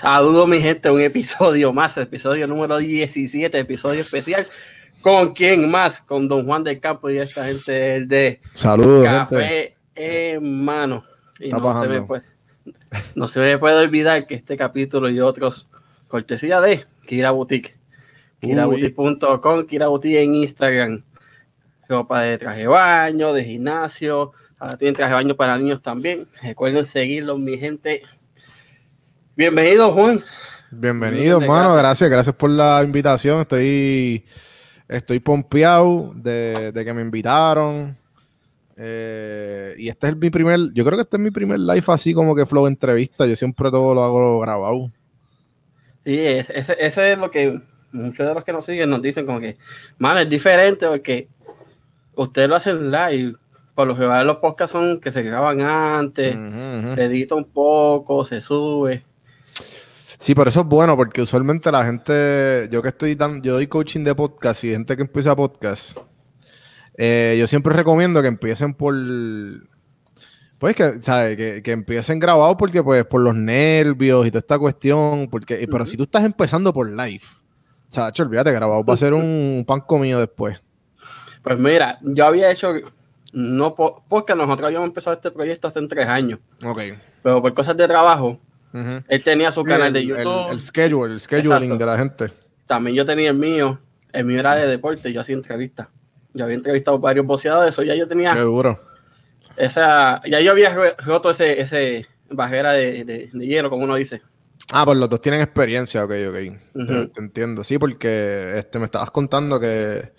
Saludos, mi gente, un episodio más, episodio número 17, episodio especial. ¿Con quién más? Con Don Juan del Campo y esta gente de Saludos, Café en mano. Y no se, me puede, no se me puede olvidar que este capítulo y otros, cortesía de Kira Boutique. KiraBoutique.com, Kira Boutique en Instagram. Ropa de traje de baño, de gimnasio. Ahora tienen traje de baño para niños también. Recuerden seguirlos, mi gente. Bienvenido, Juan. Bienvenido, hermano. Gracias, gracias por la invitación. Estoy, estoy pompeado de, que me invitaron. Eh, y este es mi primer, yo creo que este es mi primer live así como que flow entrevista. Yo siempre todo lo hago grabado. Sí, ese, es lo que muchos de los que nos siguen nos dicen como que, mano, es diferente porque ustedes lo hacen live. Por lo general los podcasts son que se graban antes, se edita un poco, se sube. Sí, por eso es bueno, porque usualmente la gente, yo que estoy dando, yo doy coaching de podcast y gente que empieza podcast, eh, yo siempre recomiendo que empiecen por, pues que, ¿sabes? Que, que, empiecen grabados porque, pues, por los nervios y toda esta cuestión, porque, pero si tú estás empezando por live, o sea, olvídate, grabado va a ser un pan comido después. Pues mira, yo había hecho, no porque nosotros habíamos empezado este proyecto hace tres años. Ok. Pero por cosas de trabajo, él tenía su canal de YouTube. El, schedule, el scheduling de la gente. También yo tenía el mío. El mío era de deporte. Yo hacía entrevistas. Yo había entrevistado varios boxeadores. Eso ya yo tenía. Qué duro. Esa, ya yo había roto ese, ese bajera de, de, hielo, como uno dice. Ah, pues los dos tienen experiencia, ok, ok. te, entiendo. Sí, porque este, me estabas contando que,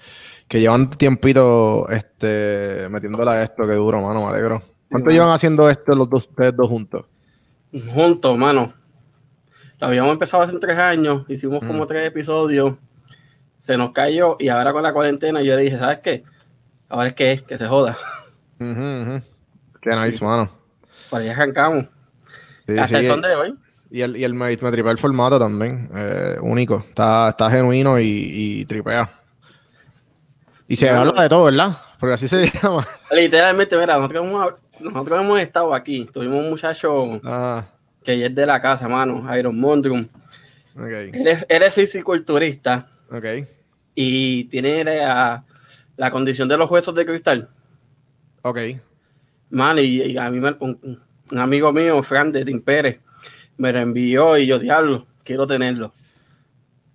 que llevan tiempito este, metiéndola a esto, que duro, mano, me alegro. ¿Cuánto llevan haciendo esto los dos, ustedes dos juntos? Juntos, mano. Lo habíamos empezado hace tres años, hicimos como mm. tres episodios, se nos cayó y ahora con la cuarentena yo le dije, ¿sabes qué? Ahora es que, que se joda. Qué nice, mano. Por ahí arrancamos. Hasta el son de hoy. Y el, y el me, tripea el formato también, eh, único. Está, está genuino y, y tripea. Y se habla de todo, ¿verdad? Porque así se llama. Literalmente, mira, nosotros hemos, nosotros hemos estado aquí. Tuvimos un muchacho ah. que es de la casa, mano, Iron Mondrum. Okay. Él, es, fisiculturista. Okay. Y tiene la, la, condición de los huesos de cristal. Ok. Man, y, a mí un, un, amigo mío, Fran de Tim Pérez, me lo envió y yo, diablo, quiero tenerlo.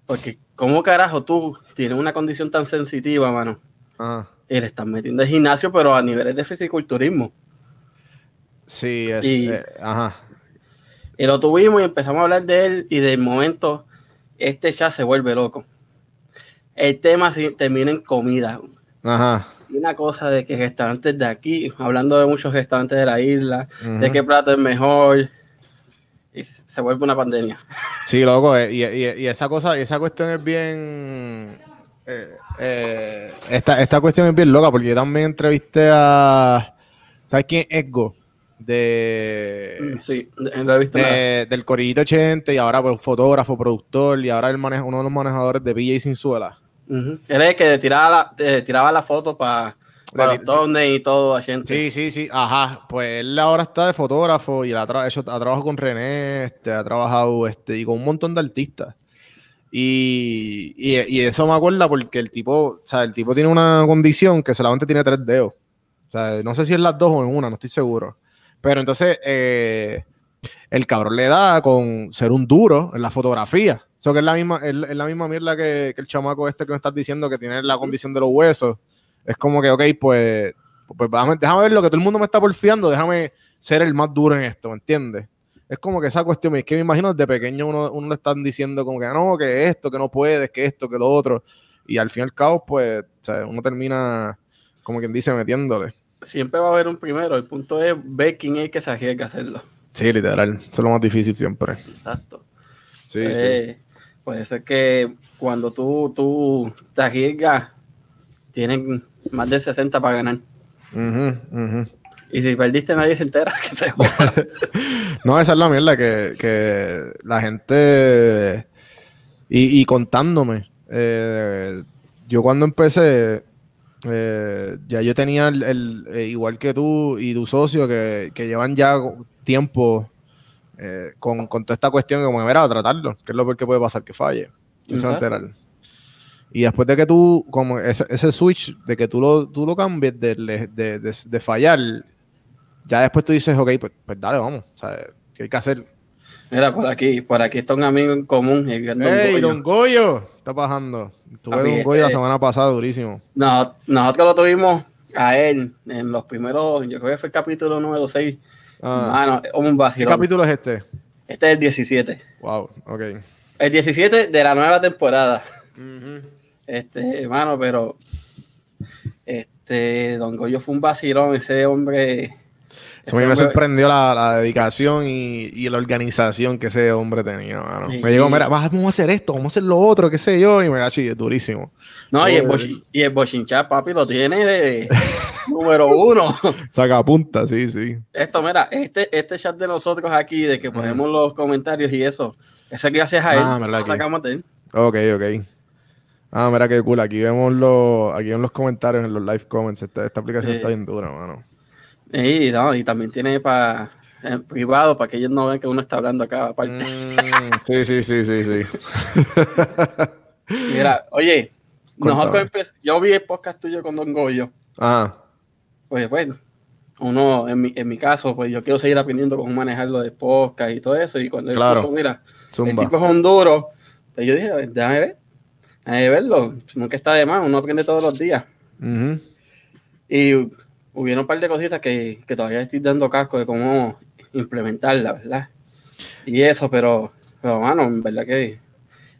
Porque, ¿cómo carajo tú tienes una condición tan sensitiva, mano? Ajá. Y le estás metiendo el gimnasio, pero a niveles de fisiculturismo. Sí, es, y, eh, ajá. Y lo tuvimos y empezamos a hablar de él y de momento este ya se vuelve loco. El tema termina en comida. Ajá. Y una cosa de que restaurantes de aquí, hablando de muchos restaurantes de la isla, de qué plato es mejor, y se vuelve una pandemia. Sí, loco, eh, y, y, esa cosa, esa cuestión es bien... Eh, esta, esta cuestión es bien loca porque yo también entrevisté a... ¿Sabes quién es Edgo? de, mm, sí, de, del Corillito 80 y ahora pues fotógrafo, productor y ahora el maneja, uno de los manejadores de BJ Sinzuela. Uh Él es el que tiraba la, tiraba la foto para los y todo a gente. Sí, sí, sí, ajá. Pues él ahora está de fotógrafo y ha, ha trabajado con René, este, ha trabajado este, y con un montón de artistas. Y, y, eso me acuerda porque el tipo, o sea, el tipo tiene una condición que solamente tiene tres dedos. O sea, no sé si es las dos o en una, no estoy seguro. Pero entonces, eh, el cabrón le da con ser un duro en la fotografía. Eso que es la misma, es, la misma mierda que, el chamaco este que me estás diciendo que tiene la condición de los huesos. Es como que, ok, pues, pues déjame, ver lo que todo el mundo me está porfiando, déjame ser el más duro en esto, ¿me entiendes? Es como que esa cuestión, es que me imagino desde pequeño uno, uno le están diciendo como que no, que esto, que no puedes, que esto, que lo otro. Y al fin y al cabo, pues, uno termina, como quien dice, metiéndole siempre va a haber un primero. El punto es ver quién es que se arriesga a hacerlo. Sí, literal. Eso es lo más difícil siempre. Exacto. Sí, pues, sí. Puede ser que cuando tú, tú te arriesgas, tienen más de 60 para ganar. Y si perdiste, nadie se entera que se No, esa es la mierda que, que la gente. Y, y contándome. Eh, yo cuando empecé, eh, ya yo tenía el, eh, igual que tú y tu socio, que, llevan ya tiempo eh, con, con, toda esta cuestión, como que, a tratarlo, que es lo peor que puede pasar, que falle. Y después de que tú, como ese, ese switch, de que tú lo, tú lo cambies de, de, de, fallar, ya después tú dices, ok, pues, pues dale, vamos. O sea, ¿qué hay que hacer? Mira, por aquí, por aquí está un amigo en común. ¡Ey, Don Goyo! Está pasando. Tuve Don Goyo la semana pasada, durísimo. No, nosotros lo tuvimos a él en los primeros, yo creo que fue el capítulo número 6. Ah. un ¿Qué capítulo es este? Este es el 17. Wow, ok. El 17 de la nueva temporada. Este, hermano, pero este, Don Goyo fue un vacilón, ese hombre eso me sorprendió la, dedicación y, la organización que ese hombre tenía, Me llegó, mira, vamos a hacer esto, vamos a hacer lo otro, qué sé yo, y me da chile, durísimo. No, y el, y el Bochinchar, papi, lo tiene de número uno. Saca punta, sí, sí. Esto, mira, este, este chat de nosotros aquí, de que ponemos los comentarios y eso, ese gracias a él, ah, sacamos de él. Ok, ok. Ah, mira qué cool. Aquí vemos los, aquí en los comentarios, en los live comments. Esta, esta aplicación está bien dura, mano. Y, no, y también tiene para privado para que ellos no vean que uno está hablando acá aparte. Mm, sí, sí, sí, sí, sí. Mira, oye, nosotros yo vi el podcast tuyo con Don Goyo. Ah. Pues bueno, uno, en mi, en mi caso, pues yo quiero seguir aprendiendo cómo manejarlo de podcast y todo eso. Y cuando claro. mira, el tipo es un duro, pues yo dije, déjame ver, déjame verlo, nunca está de más, uno aprende todos los días. Y hubieron un par de cositas que, todavía estoy dando casco de cómo implementarla, ¿verdad? Y eso, pero, pero mano, en verdad que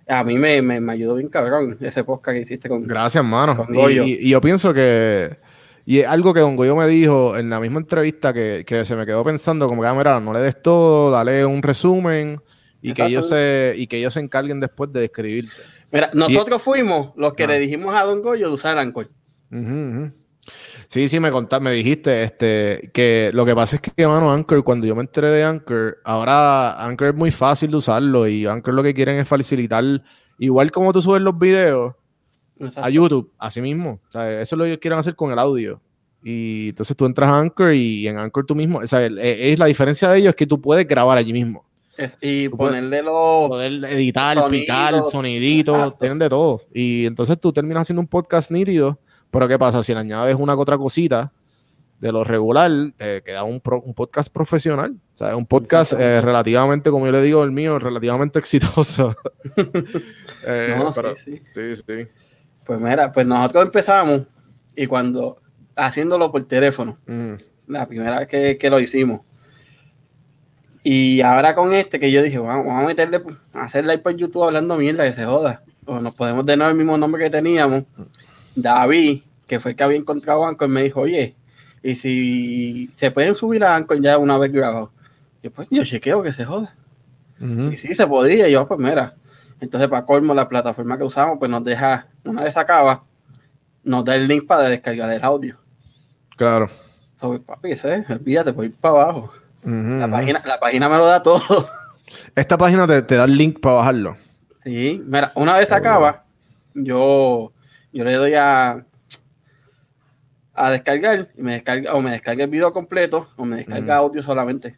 a mí me, me, ayudó bien cabrón ese podcast que hiciste con Gracias, mano. Y, yo pienso que, y es algo que Don Goyo me dijo en la misma entrevista que, se me quedó pensando, como que, ah, mira, no le des todo, dale un resumen y que ellos se, y que ellos se encarguen después de describirte. Mira, nosotros fuimos los que le dijimos a Don Goyo de usar Anchor. Sí, sí, me contaste, me dijiste este, que lo que pasa es que, mano, Anchor, cuando yo me enteré de Anchor, ahora Anchor es muy fácil de usarlo y Anchor lo que quieren es facilitar, igual como tú subes los videos a YouTube, así mismo. O sea, eso es lo que ellos quieren hacer con el audio. Y entonces tú entras a Anchor y en Anchor tú mismo, o sea, es, la diferencia de ellos es que tú puedes grabar allí mismo. y ponerle los. Poder editar, picar, sonidito, tienen de todo. Y entonces tú terminas haciendo un podcast nítido pero ¿qué pasa? Si le añades una que otra cosita de lo regular, te queda un, podcast profesional. O sea, un podcast eh, relativamente, como yo le digo, el mío, relativamente exitoso. Eh, sí, sí. sí, Pues mira, pues nosotros empezamos y cuando haciéndolo por teléfono, mm. la primera vez que, lo hicimos. Y ahora con este que yo dije, vamos, a meterle, a hacer live por YouTube hablando mierda que se joda. O nos podemos tener el mismo nombre que teníamos. David, que fue el que había encontrado Anchor, me dijo, oye, y si se pueden subir a Anchor ya una vez grabado. Y pues yo chequeo que se joda. Y sí, se podía. Y yo, pues mira, entonces para colmo la plataforma que usamos, pues nos deja, una vez acaba, nos da el link para descargar el audio. Claro. So, papi, ¿eh? olvídate, ir para abajo. la, página, la página me lo da todo. Esta página te, te da el link para bajarlo. Sí, mira, una vez acaba, yo yo le doy a, a descargar y me descarga o me descarga el video completo o me descarga audio solamente.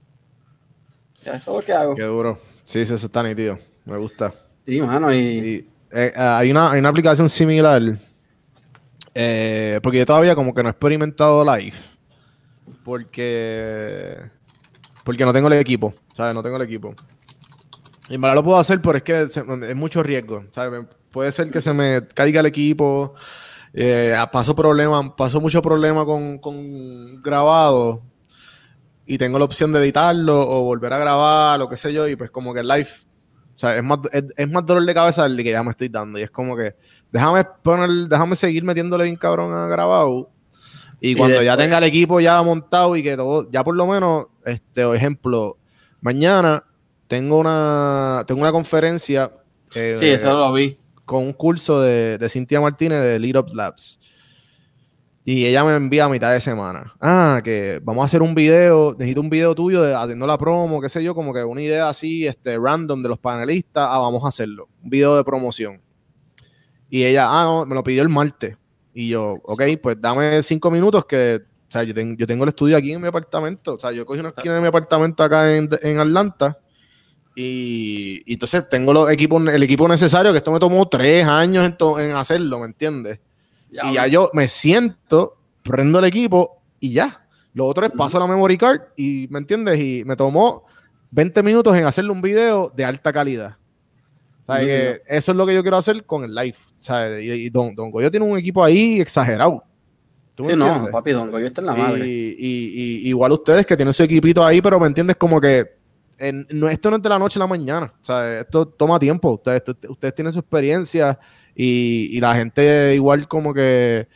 Ya eso es lo que hago. Qué duro. Sí, sí, eso está nítido. Me gusta. Sí, mano. Y, eh, hay, una, hay, una, aplicación similar. Eh, porque yo todavía como que no he experimentado live. Porque. Porque no tengo el equipo. ¿Sabes? No tengo el equipo. Y en lo puedo hacer, pero es que es mucho riesgo. ¿sabes? Puede ser que se me caiga el equipo. Eh, paso mucho problema con, con grabado y tengo la opción de editarlo o volver a grabar, lo que sé yo, y pues como que el live, o sea, es más, es, más dolor de cabeza el que ya me estoy dando. Y es como que déjame poner, déjame seguir metiéndole bien cabrón a grabado. Y cuando ya tenga el equipo ya montado y que todo, ya por lo menos, este, ejemplo, mañana tengo una, tengo una conferencia. Eh, sí, eso lo vi con un curso de, de Cintia Martínez de Lead Up Labs. Y ella me envía a mitad de semana. Ah, que vamos a hacer un video, necesito un video tuyo de haciendo la promo, qué sé yo, como que una idea así, este, random de los panelistas. Ah, vamos a hacerlo. Un video de promoción. Y ella, ah, no, me lo pidió el martes. Y yo, ok, pues dame cinco minutos que, o sea, yo, yo tengo el estudio aquí en mi apartamento. O sea, yo cogí una esquina de mi apartamento acá en, en Atlanta Y, entonces tengo los equipos, el equipo necesario, que esto me tomó tres años en, hacerlo, ¿me entiendes? y ya yo me siento, prendo el equipo y ya. Lo otro es paso la memory card y, ¿me entiendes? Y me tomó 20 minutos en hacerle un video de alta calidad. eso es lo que yo quiero hacer con el live. Y, Don, Don Goyo tiene un equipo ahí exagerado. sí, no, papi, Don Goyo está en la madre. Y, igual ustedes que tienen su equipito ahí, pero me entiendes como que no, esto no es de la noche a la mañana. Esto toma tiempo. Ustedes, ustedes tienen su experiencia y, la gente igual como que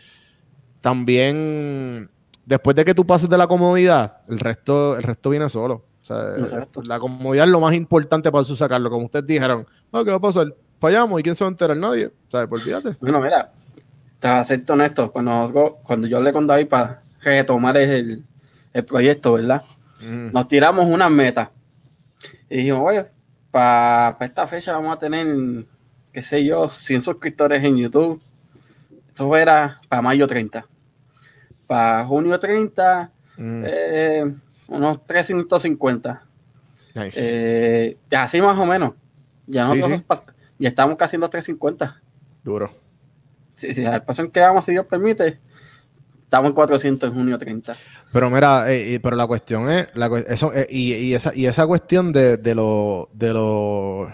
también después de que tú pases de la comodidad, el resto, el resto viene solo. la comodidad es lo más importante para su sacarlo. Como ustedes dijeron, ¿qué va a pasar? Fallamos y quién se va a enterar, nadie. ¿Sabes? Por fíjate. Bueno, mira, te ser honesto. Cuando, cuando yo hablé con David para retomar el, el proyecto, ¿verdad? Mm. Nos tiramos una meta. Y dijimos, oye, para esta fecha vamos a tener, qué sé yo, 100 suscriptores en YouTube. Eso era para mayo 30 para junio 30, mm. eh, unos 350. Eh, así más o menos. Ya, ya estamos casi en los 350. Duro. Sí, sí, al paso en que vamos, si Dios permite, estamos en 400 en junio 30. Pero mira, eh, pero la cuestión es, eso, y, esa, y esa cuestión de, de lo, de lo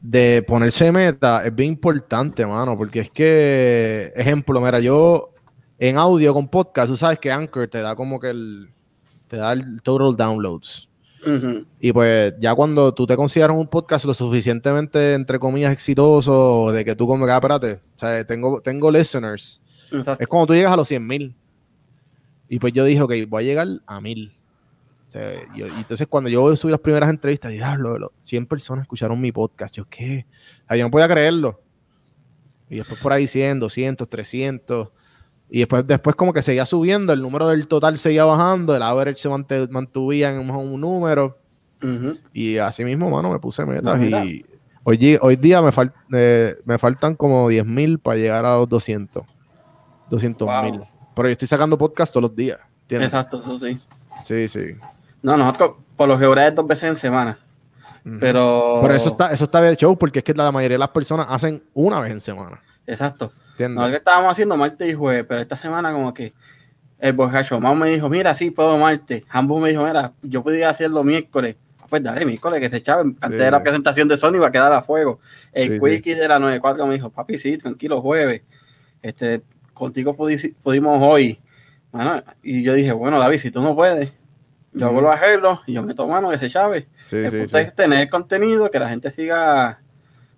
de ponerse meta es bien importante, mano, porque es que, ejemplo, mira, yo en audio con podcast, tú sabes que Anchor te da como que el, te da el total downloads. Y pues ya cuando tú te consideras un podcast lo suficientemente, entre comillas, exitoso, de que tú como que, ah, espérate, o sea, tengo, tengo listeners. Es como tú llegas a los 100 mil. Y pues yo dije, ok, voy a llegar a mil. y entonces cuando yo subí las primeras entrevistas, diablo, 100 personas escucharon mi podcast. Yo, ¿qué? yo no podía creerlo. Y después por ahí 100, 200, 300. Y después, después como que seguía subiendo, el número del total seguía bajando, el average se mantuvía en un, número. Y así mismo, mano, me puse metas. y hoy, hoy día me, eh, me faltan como 10 mil para llegar a los 200. 200 mil. Pero yo estoy sacando podcast todos los días. Exacto, eso sí. Sí, sí. No, nosotros por lo general dos veces en semana. Pero... Pero eso está, eso está de show porque es que la mayoría de las personas hacen una vez en semana. Exacto. No, que estábamos haciendo martes y jueves, pero esta semana como que el borracho Mau me dijo, mira, sí, puedo martes. Ambos me dijo, mira, yo podía hacerlo miércoles. Ah, pues dale, miércoles, que se echaba. Antes de la presentación de Sony iba a quedar a fuego. El sí, de la 94 me dijo, papi, sí, tranquilo, jueves. Este, contigo pudimos hoy. Bueno, y yo dije, bueno, David, si tú no puedes, yo vuelvo a hacerlo y yo meto mano que se chave. Sí, sí, sí. tener contenido, que la gente siga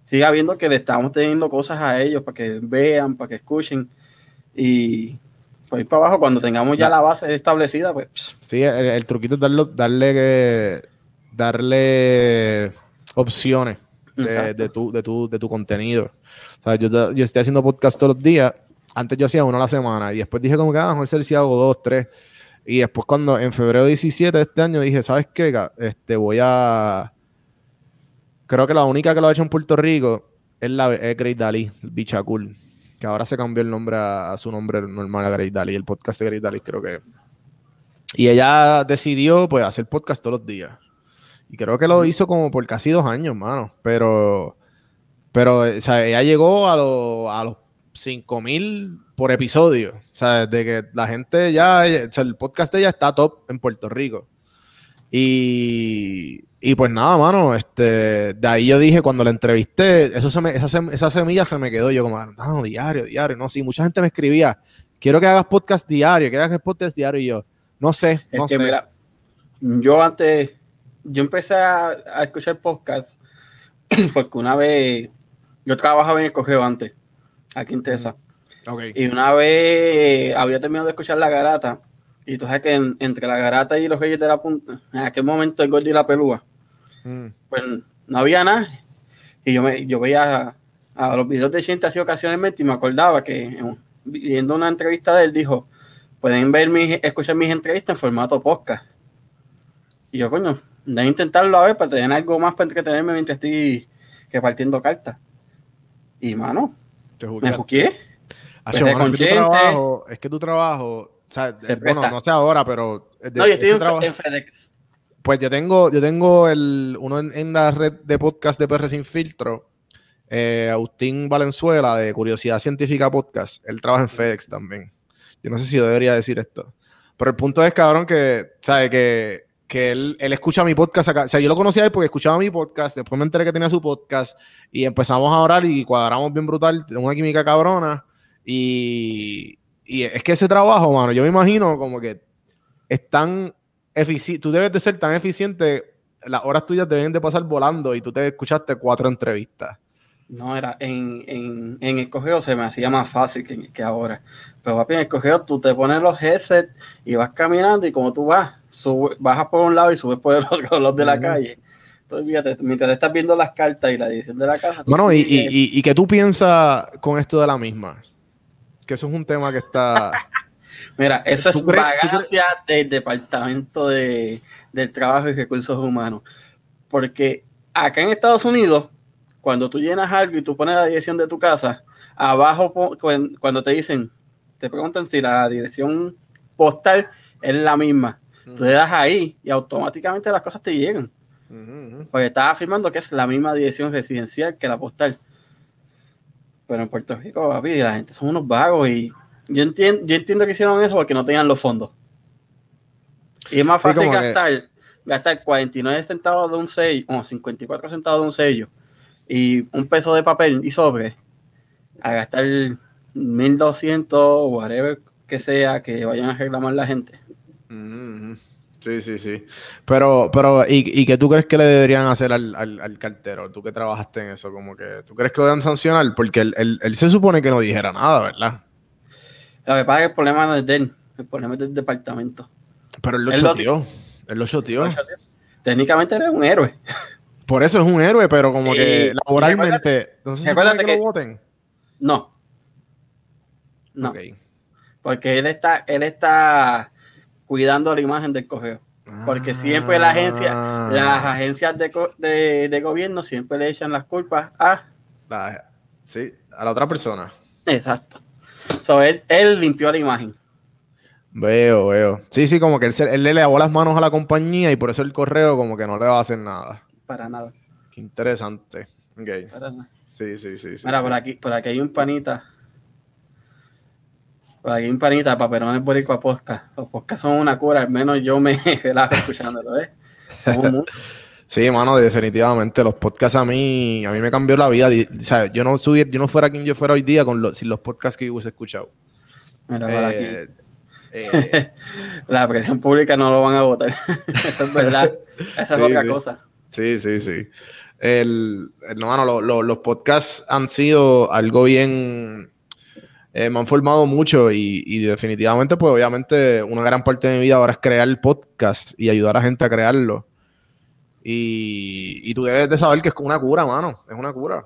siga viendo que le estamos teniendo cosas a ellos para que vean, para que escuchen. Y pues ir para abajo, cuando tengamos ya la base establecida, pues. Sí, el, truquito es darle, darle, darle opciones de, tu, de, tu, de tu contenido. O sea, yo, yo estoy haciendo podcast todos los días. Antes yo hacía uno a la semana y después dije como que, ah, mejor ser si hago dos, tres. Y después cuando en febrero 17 de este año dije, ¿sabes qué? Este, voy a Creo que la única que lo ha hecho en Puerto Rico es la es Great Dali, Bichacul, que ahora se cambió el nombre a, su nombre normal a Great Dali, el podcast de Great Dali creo que. Y ella decidió pues hacer podcast todos los días. Y creo que lo hizo como por casi dos años, mano. Pero, pero, o sea, ella llegó a, a los 5000 por episodio. O sea, de que la gente ya, o sea, el podcast de ella está top en Puerto Rico. Y, y pues nada, mano, este, de ahí yo dije, cuando la entrevisté, eso se me, esa, semilla se me quedó. Yo como, no, diario, diario, no, sí, mucha gente me escribía, quiero que hagas podcast diario, quiero que hagas podcast diario, y yo, no sé, no sé. Mira, yo antes, yo empecé a, escuchar podcast porque una vez, yo trabajaba en el cogeo antes, aquí en Tesa. Y una vez había terminado de escuchar La Garata y tú sabes que entre la garata y los reyes de la punta, en aquel momento el gordo y la pelúa, mm. pues no había nada. Y yo, me, yo veía a, los videos de gente así ocasionalmente y me acordaba que viendo una entrevista de él dijo, pueden ver mis, escuchar mis entrevistas en formato podcast. Y yo, coño, de intentarlo a ver para tener algo más para entretenerme mientras estoy repartiendo cartas. Y mano, me juqué. es que tu trabajo o sea, bueno, no sé ahora, pero. no, yo estoy en, FedEx. pues yo tengo, yo tengo el, uno en, la red de podcast de PR Sin Filtro, eh, Agustín Valenzuela, de Curiosidad Científica Podcast. Él trabaja en FedEx también. Yo no sé si yo debería decir esto. Pero el punto es, cabrón, que, ¿sabe? Que, que él, él, escucha mi podcast acá. O sea, yo lo conocía a él porque escuchaba mi podcast, después me enteré que tenía su podcast y empezamos a orar y cuadramos bien brutal, una química cabrona. Y, y es que ese trabajo, mano, yo me imagino como que es tan eficiente, tú debes de ser tan eficiente, las horas tuyas deben de pasar volando y tú te escuchaste cuatro entrevistas. No, era en, en, en el cogeo se me hacía más fácil que, que ahora. Pero papi, en el cogeo tú te pones los headsets y vas caminando y como tú vas, bajas por un lado y subes por el otro, los de la calle. Entonces, fíjate, mientras estás viendo las cartas y la edición de la casa. Bueno, y, y, y, y que tú piensas con esto de la misma. Que eso es un tema que está. Mira, eso es vagancia del Departamento de, del Trabajo y Recursos Humanos. Porque acá en Estados Unidos, cuando tú llenas algo y tú pones la dirección de tu casa, abajo cuando te dicen, te preguntan si la dirección postal es la misma. Tú le das ahí y automáticamente las cosas te llegan. Porque estás afirmando que es la misma dirección residencial que la postal. Pero en Puerto Rico, papi, la gente son unos vagos y yo entiendo, yo entiendo que hicieron eso porque no tenían los fondos. Y es más fácil gastar, gastar 49 centavos de un sello, o 54 centavos de un sello, y un peso de papel y sobre, a gastar 1200 whatever que sea que vayan a reclamar la gente. Sí, sí, sí. Pero, pero ¿y, ¿y qué tú crees que le deberían hacer al, al, cartero? Tú que trabajaste en eso, como que, ¿tú crees que lo deben sancionar? Porque él, él se supone que no dijera nada, ¿verdad? Lo que pasa es que el problema no es de él, el problema es del departamento. Pero él lo choteó. Él lo choteó. Técnicamente era un héroe. Por eso es un héroe, pero como que laboralmente. ¿No se supone que, lo voten? No. No. Porque él está, él está cuidando la imagen del correo. Porque siempre la agencia, ah. las agencias de, de, gobierno siempre le echan las culpas a. sí, a la otra persona. Exacto él, limpió la imagen. Veo, veo. Sí, sí, como que él, le lavó las manos a la compañía y por eso el correo como que no le va a hacer nada. Para nada. Qué interesante. Sí, sí, sí. Mira, Por, aquí, por aquí hay un panita. Por aquí un panita, paperones boricua podcast. Los podcasts son una cura, al menos yo me relajo escuchándolo, ¿eh? Sí, mano, definitivamente. Los podcasts a mí, a mí me cambió la vida. O sea, yo no subí, yo no fuera quien yo fuera hoy día con los, sin los podcasts que yo hubiese escuchado. Eh, eh, la presión pública no lo van a votar. Eso es verdad. Esa es otra cosa. Sí, sí, sí. El, no, los podcasts han sido algo bien. Eh, me han formado mucho y, y, definitivamente, pues obviamente, una gran parte de mi vida ahora es crear el podcast y ayudar a gente a crearlo. Y, tú debes de saber que es una cura, mano. Es una cura.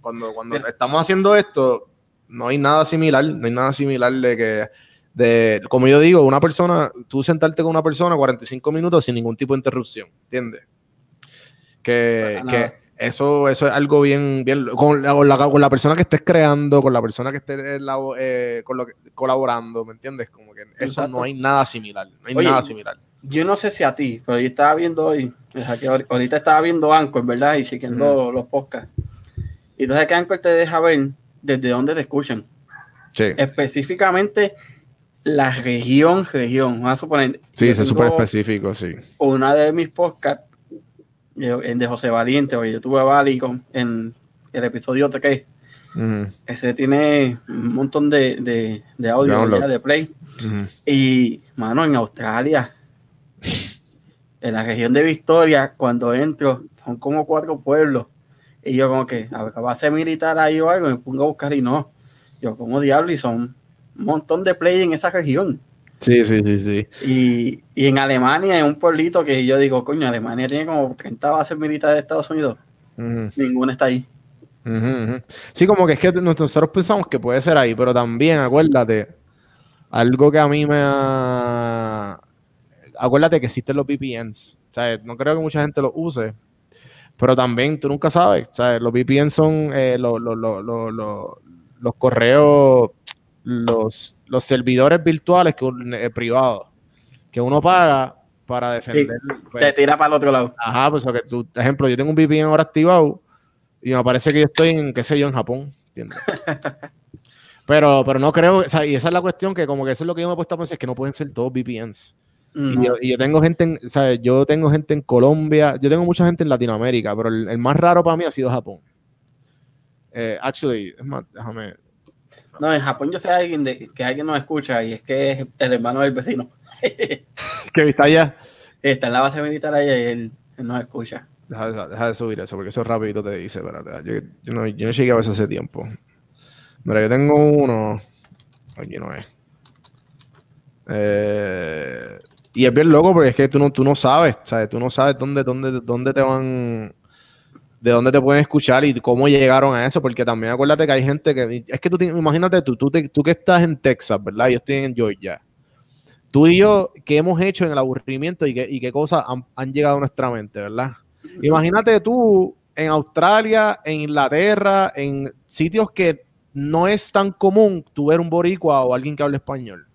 Cuando, cuando estamos haciendo esto, no hay nada similar. No hay nada similar de que, de, como yo digo, una persona, tú sentarte con una persona 45 minutos sin ningún tipo de interrupción. ¿Entiendes? Que, eso, eso es algo bien, bien con, la, con, la, persona que estés creando, con la persona que estés eh, colaborando, ¿me entiendes? Como que eso no hay nada similar. No hay nada similar yo no sé si a ti, pero yo estaba viendo hoy, ahorita estaba viendo Anchor, ¿verdad? Y siguiendo los podcasts. Y entonces que Anchor te deja ver desde dónde te escuchan. Sí. Específicamente la región, región. Vamos a suponer. Sí, es súper específico, sí. Una de mis podcasts, de José Valiente, oye, yo tuve a Vali con, en el episodio de que ese tiene un montón de, de, audio de play. Y, mano, en Australia en la región de Victoria, cuando entro, son como cuatro pueblos. Y yo como que, a ver, base militar ahí o algo, me pongo a buscar y no. Yo como diablo y son un montón de play en esa región. Sí, sí, sí, sí. Y, y en Alemania, en un pueblito que yo digo, coño, Alemania tiene como 30 bases militares de Estados Unidos. Ninguna está ahí. Sí, como que es que nosotros pensamos que puede ser ahí, pero también acuérdate, algo que a mí me ha, acuérdate que existen los VPNs. No creo que mucha gente los use, pero también tú nunca sabes. Los VPNs son eh, los, correos, los, servidores virtuales que eh, privados, que uno paga para defender. Pues, te tira para el otro lado. Ajá, pues que tú, ejemplo, yo tengo un VPN ahora activado y me parece que yo estoy en, qué sé yo, en Japón, ¿entiendes? pero, pero no creo, o sea, y esa es la cuestión que como que eso es lo que yo me he puesto a pensar, es que no pueden ser todos VPNs. y, yo, tengo gente en, sea, yo tengo gente en Colombia, yo tengo mucha gente en Latinoamérica, pero el, más raro para mí ha sido Japón. Eh, actually, es más, déjame. No, en Japón yo sé alguien de, que alguien nos escucha y es que es el hermano del vecino. ¿Qué viste allá? Está en la base militar allá y él, nos escucha. Deja, de subir eso, porque eso rapidito te dice, espérate. Yo, yo, no, yo no llegué a veces hace tiempo. Mira, yo tengo uno. Aquí no es. Eh, y es bien loco porque es que tú no, tú no sabes, ¿sabes? Tú no sabes dónde, dónde, dónde te van, de dónde te pueden escuchar y cómo llegaron a eso, porque también acuérdate que hay gente que, es que tú, imagínate tú, tú, tú que estás en Texas, ¿verdad? Yo estoy en Georgia tú y yo, ¿qué hemos hecho en el aburrimiento y qué, y qué cosas han, llegado a nuestra mente, verdad? Imagínate tú en Australia, en Inglaterra, en sitios que no es tan común tú ver un boricua o alguien que hable español.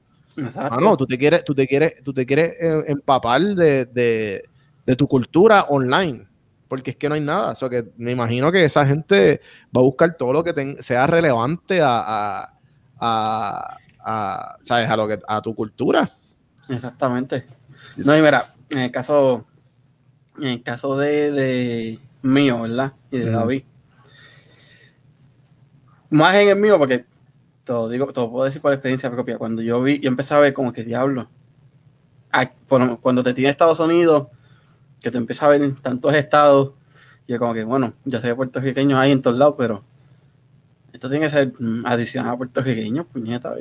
Ah, no, tú te quieres, tú te quieres, tú te quieres eh, empapar de, tu cultura online, porque es que no hay nada. O que me imagino que esa gente va a buscar todo lo que sea relevante a, a, ¿sabes? a, lo que, a tu cultura. Exactamente. No, y mira, en el caso, en el caso de, mío, ¿verdad? Y de David. Más en el mío, porque todo digo, todo puedo decir por experiencia propia. Cuando yo vi, yo empecé a ver como que diablo. cuando te tiene Estados Unidos, que te empieza a ver en tantos estados, yo como que, bueno, yo soy puertorriqueño ahí en todos lados, pero esto tiene que ser mm, adicional a puertorriqueños, puñeta,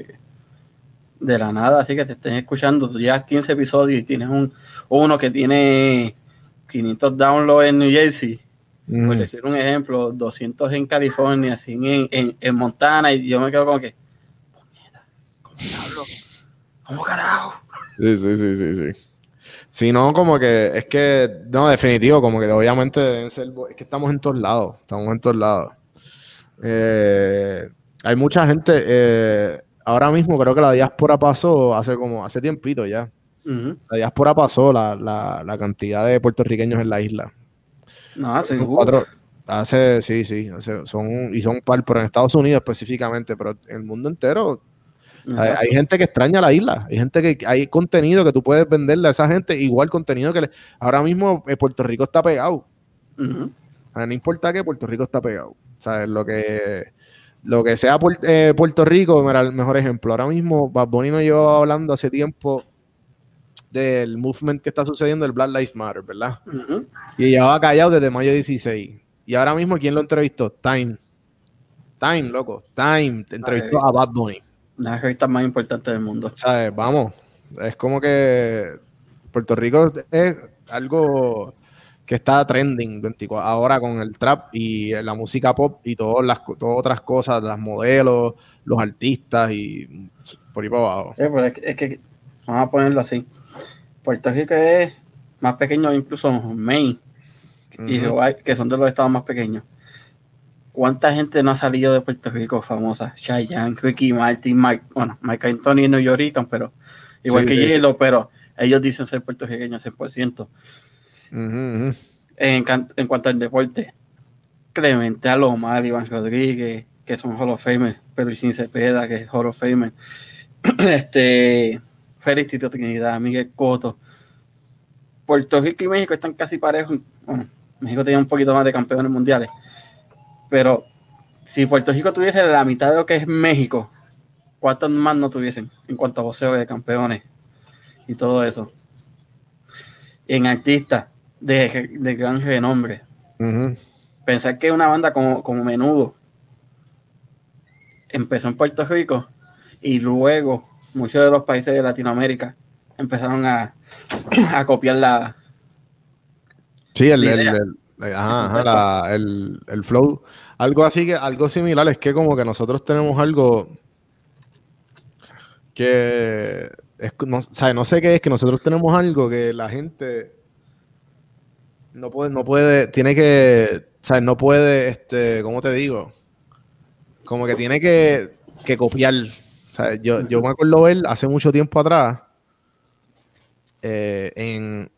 de la nada, así que te estén escuchando, tú llevas 15 episodios y tienes un uno que tiene 500 downloads en New Jersey, mm. por decir un ejemplo, 200 en California, 100 en, en, Montana, y yo me quedo como que, ¿cómo hablo? ¿Cómo carajo? Sí, sí, sí, sí, sí. Si no, como que es que, no, definitivo, como que obviamente deben ser, es que estamos en todos lados, estamos en todos lados. Eh, hay mucha gente, eh, ahora mismo creo que la diáspora pasó hace como hace tiempito ya. La diáspora pasó la, la, cantidad de puertorriqueños en la isla. No, hace cuatro, hace, sí, sí, son, y son par, pero en Estados Unidos específicamente, pero en el mundo entero hay, gente que extraña la isla, hay gente que hay contenido que tú puedes venderle a esa gente, igual contenido que ahora mismo eh, Puerto Rico está pegado. no importa que Puerto Rico está pegado. ¿Sabes? Lo que lo que sea eh, Puerto Rico, era el mejor ejemplo. Ahora mismo, Bad Bunny nos llevaba hablando hace tiempo del movement que está sucediendo, el Black Lives Matter, ¿verdad? Y llevaba callado desde mayo 16. Y ahora mismo, ¿quién lo entrevistó? Time. Time, loco. Time entrevistó a Bad Bunny. La revista más importante del mundo. ¿Sabes? Vamos. Es como que Puerto Rico es algo que está trending 24, ahora con el trap y la música pop y todas las todas otras cosas, las modelos, los artistas y por ahí para abajo. es, que, vamos a ponerlo así. Puerto Rico es más pequeño incluso Maine y que son de los estados más pequeños. ¿Cuánta gente no ha salido de Puerto Rico famosa? Cheyenne, Ricky Martin, Mike, bueno, Mike Anthony y New York, pero igual que Hielo, pero ellos dicen ser puertorriqueños 100%. En, en, cuanto al deporte, Clemente Alomar, Iván Rodríguez, que son Hall of Famer, sin Cepeda, que es Hall of Famer, este, Félix Tito Trinidad, Miguel Coto. Puerto Rico y México están casi parejos. Bueno, México tiene un poquito más de campeones mundiales. Pero si Puerto Rico tuviese la mitad de lo que es México, ¿cuántos más no tuviesen en cuanto a voceo de campeones y todo eso? En artistas, de, gran renombre. Pensar que una banda como, como Menudo empezó en Puerto Rico y luego muchos de los países de Latinoamérica empezaron a, a copiar la. Sí, el, el, el, flow. Algo así que, algo similar es que como que nosotros tenemos algo que es, no, no sé qué es que nosotros tenemos algo que la gente no puede, no puede, tiene que, o no puede, este, ¿cómo te digo? Como que tiene que, que copiar. yo, yo me acuerdo ver hace mucho tiempo atrás, eh, en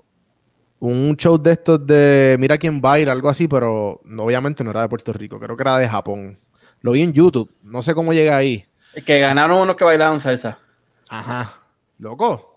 un show de estos de Mira quién baila, algo así, pero obviamente no era de Puerto Rico, creo que era de Japón. Lo vi en YouTube, no sé cómo llega ahí. Que ganaron unos que bailaban salsa. Ajá. Loco.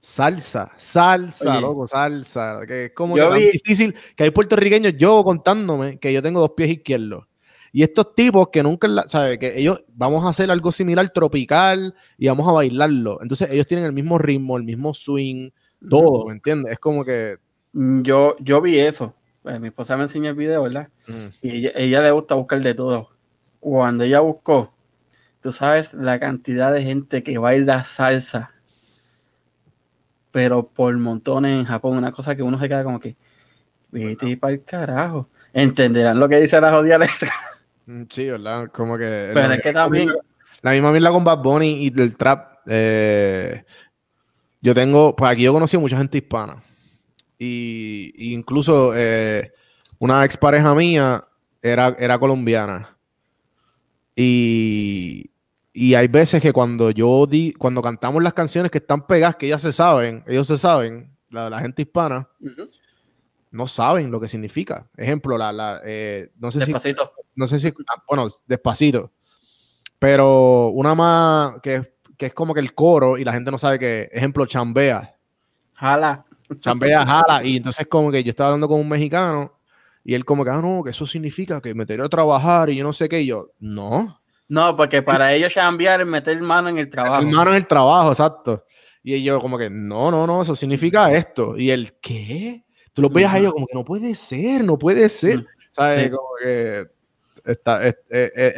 Salsa, salsa, loco, salsa. Que es como que tan difícil que hay puertorriqueños, yo contándome que yo tengo dos pies izquierdos. Y estos tipos que nunca, ¿sabes? Que ellos vamos a hacer algo similar tropical y vamos a bailarlo. Entonces ellos tienen el mismo ritmo, el mismo swing, todo, ¿me entiendes? Es como que... Mm, yo, yo vi eso. Pues, mi esposa me enseñó el video, ¿verdad? Mm. Y ella, ella, le gusta buscar de todo. Cuando ella buscó, tú sabes la cantidad de gente que baila salsa pero por montones en Japón, una cosa que uno se queda como que, vete para el carajo. Entenderán lo que dice la jodida letra. Mm, sí, ¿verdad? Como que. Pero es que también. La misma mierda con Bad Bunny y del trap. Eh, yo tengo. Pues aquí yo conocí a mucha gente hispana. Y, incluso eh, una expareja mía era, era colombiana. Y, y hay veces que cuando yo di, cuando cantamos las canciones que están pegadas, que ellas se saben, ellos se saben, la, la gente hispana, no saben lo que significa. Ejemplo, la, la eh, no sé despacito. si. No sé si. Bueno, despacito. Pero una más que, que, es como que el coro y la gente no sabe que, ejemplo, chambea. Jala. Chambea, jala. Y entonces, como que yo estaba hablando con un mexicano y él, como que, ah, no, que eso significa que me a trabajar y yo no sé qué. Y yo, no no, porque para ellos cambiar es meter mano en el trabajo. Mano en el trabajo, exacto. Y yo como que, no, no, no, eso significa esto. Y el, ¿qué? Tú lo veías a ellos como que no puede ser, no puede ser. ¿Sabes? Como que está,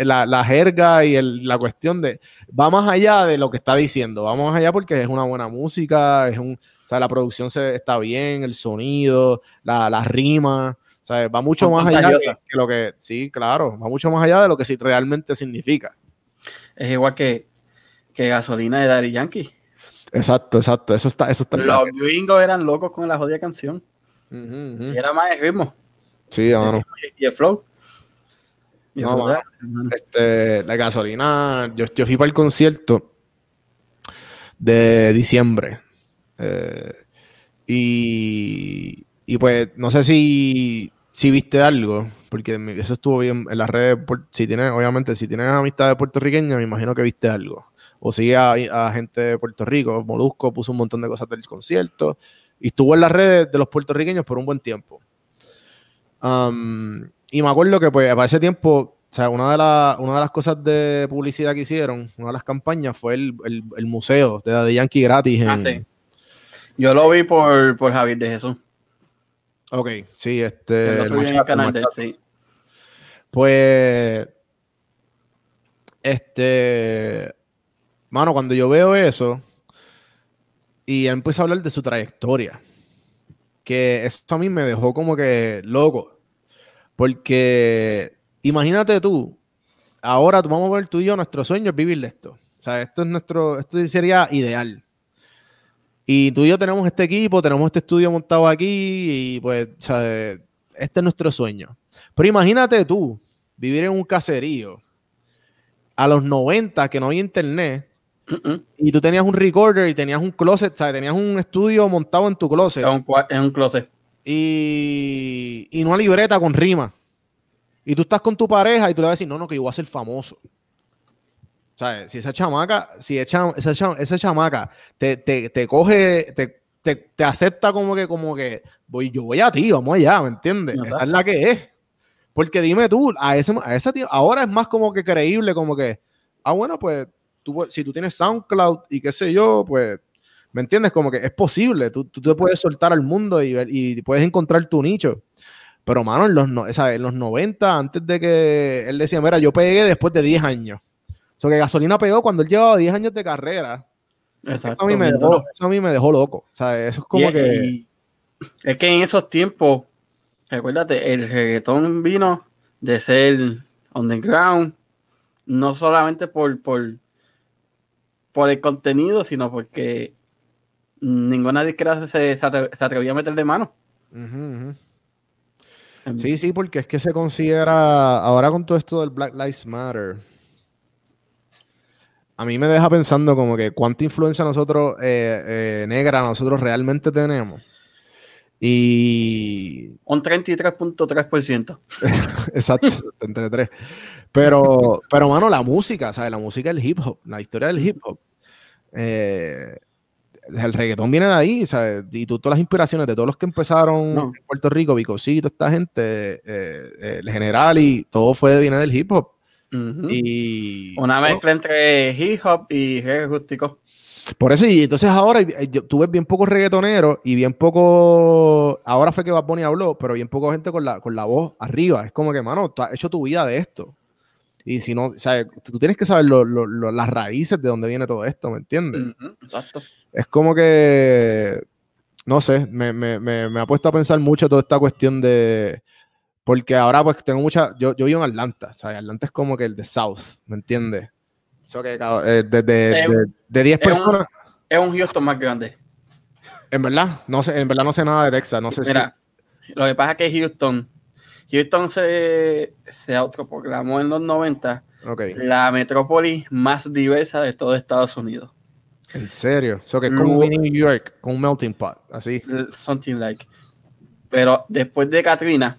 la, la, jerga y el, la cuestión de, va más allá de lo que está diciendo, vamos allá porque es una buena música, es un, o sea, la producción se, está bien, el sonido, la, la rima, sea, va mucho más allá de lo que, sí, claro, va mucho más allá de lo que realmente significa. Es igual que, que gasolina de Daddy Yankee. Exacto, exacto. Eso está, eso está Los gringos eran locos con la jodida canción. Y era más el ritmo. Sí, hermano. Y el flow. este, la gasolina, yo, yo, fui para el concierto de diciembre. Eh, y, y pues no sé si si viste algo, porque eso estuvo bien en las redes, si tienes, obviamente, si tienes amistad de puertorriqueña, me imagino que viste algo. O sigue a, gente de Puerto Rico, Molusco puso un montón de cosas del concierto, y estuvo en las redes de los puertorriqueños por un buen tiempo. y me acuerdo que pues para ese tiempo, o sea, una de, una de las cosas de publicidad que hicieron, una de las campañas fue el, museo de de Yankee gratis. Ah, Yo lo vi por, por Javier de Jesús. Ok, sí, este. Pues. Este. Mano, cuando yo veo eso. Y empiezo a hablar de su trayectoria. Que eso a mí me dejó como que loco. Porque. Imagínate tú. Ahora vamos a ver tú y yo, nuestro sueño es vivir de esto. O sea, esto es nuestro. Esto sería ideal. Y tú y yo tenemos este equipo, tenemos este estudio montado aquí y pues, este es nuestro sueño. Pero imagínate tú vivir en un caserío a los 90 que no había internet y tú tenías un recorder y tenías un closet, ¿sabes? Tenías un estudio montado en tu closet. En un, closet. Y, y una libreta con rima. Y tú estás con tu pareja y tú le vas a decir, no, no, que yo voy a ser famoso. ¿Sabes? Si esa chamaca, si esa, esa chamaca te, te, te coge, te, te, te, acepta como que, como que, voy, yo voy a ti, vamos allá, ¿me entiendes? Esa es la que es. Porque dime tú, a ese, a ese tío, ahora es más como que creíble, como que, ah, bueno, pues, tú, si tú tienes SoundCloud y qué sé yo, pues, ¿me entiendes? Como que es posible, tú, tú te puedes soltar al mundo y, y puedes encontrar tu nicho. Pero, mano, en los, no, en los 90, antes de que él decía, mira, yo pegué después de 10 años. So que gasolina pegó cuando él llevaba 10 años de carrera. Eso a, mí me dejó, eso a mí me dejó loco. O sea, eso es como que. es que en esos tiempos, recuérdate, el reggaetón vino de ser underground, no solamente por, por, por el contenido, sino porque ninguna disquera se, se, atrevía a meterle mano. Sí, sí, porque es que se considera, ahora con todo esto del Black Lives Matter, a mí me deja pensando como que cuánta influencia nosotros, eh, eh, negra, nosotros realmente tenemos. Y... Un 33.3%. Exacto, entre 3. Pero, pero, mano, la música, ¿sabes? La música del hip hop, la historia del hip hop. Eh, el reggaetón viene de ahí, ¿sabes? Y tú, todas las inspiraciones de todos los que empezaron en Puerto Rico, Vicosito, esta gente, eh, el general y todo fue viene del hip hop. Y una mezcla entre hip hop y reggae. Por eso, y entonces ahora tú ves bien pocos reggaetoneros y bien poco. Ahora fue que Bad Bunny habló, pero bien poca gente con la, con la voz arriba. Es como que, mano, tú has hecho tu vida de esto. Y si no, ¿sabes? tú tienes que saber las raíces de dónde viene todo esto, ¿me entiendes? exacto. Es como que, no sé, me, me, me, ha puesto a pensar mucho toda esta cuestión de, porque ahora pues tengo mucha, yo, yo vivo en Atlanta, ¿sabes? Atlanta es como que el de South, ¿me entiendes? Eso que eh, de, de, de, 10 personas. es un Houston más grande. En verdad, no sé, en verdad no sé nada de Texas, no sé Mira, lo que pasa es que Houston Houston se, se autoproclamó en los 90 la metrópoli más diversa de todo Estados Unidos. ¿En serio? So que es como New York, con un melting pot, así. Something like. Pero después de Katrina,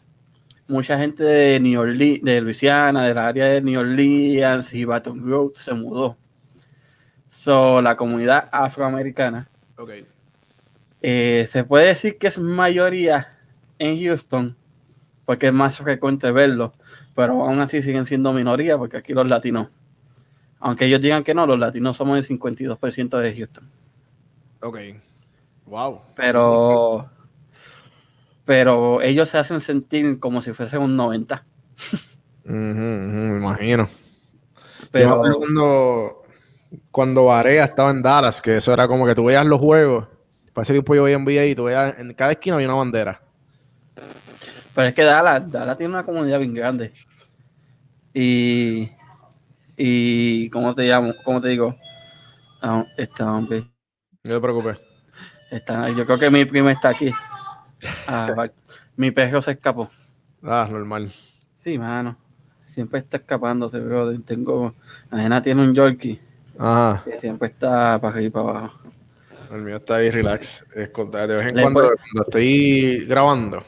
mucha gente de New Orleans, de Luisiana, del área de New Orleans y Baton Rouge se mudó. So, la comunidad afroamericana. Okay. Eh, se puede decir que es mayoría en Houston, porque es más frecuente verlo, pero aún así siguen siendo minoría porque aquí los latinos, aunque ellos digan que no, los latinos somos el 52% de Houston. Ok. Wow. Pero, pero ellos se hacen sentir como si fuese un 90. me imagino. Pero cuando, cuando Varea estaba en Dallas, que eso era como que tú veías los juegos, parece que yo veía en NBA y tú veías en cada esquina había una bandera. Pero es que Dallas, tiene una comunidad bien grande. Y, y ¿cómo te llamo? ¿Cómo te digo? Ah, está, No te preocupes. Está, yo creo que mi prima está aquí. Ah, mi perro se escapó. Ah, normal. Sí, mano. Siempre está escapándose, bro. Tengo. La tiene un Yorkie. Ajá. Que siempre está para arriba y para abajo. El mío está ahí relax. de vez en cuando, cuando estoy grabando,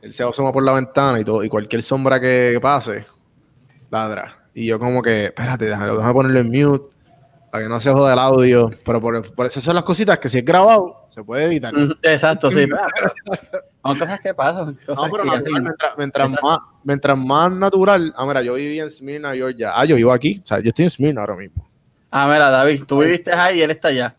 él se asoma por la ventana y todo, y cualquier sombra que pase, ladra. Y yo como que, espérate, déjame, déjame ponerlo en mute para que no se joda el audio. Pero por, por, eso son las cositas que si es grabado, se puede editar. Exacto, sí. Son cosas que pasan. no, pero mientras, más, mientras más natural. Ah, mira, yo viví en Smyrna, Georgia. Ah, yo vivo aquí. O sea, yo estoy en Smyrna ahora mismo. Ah, mira, David, tú viviste ahí y él está allá.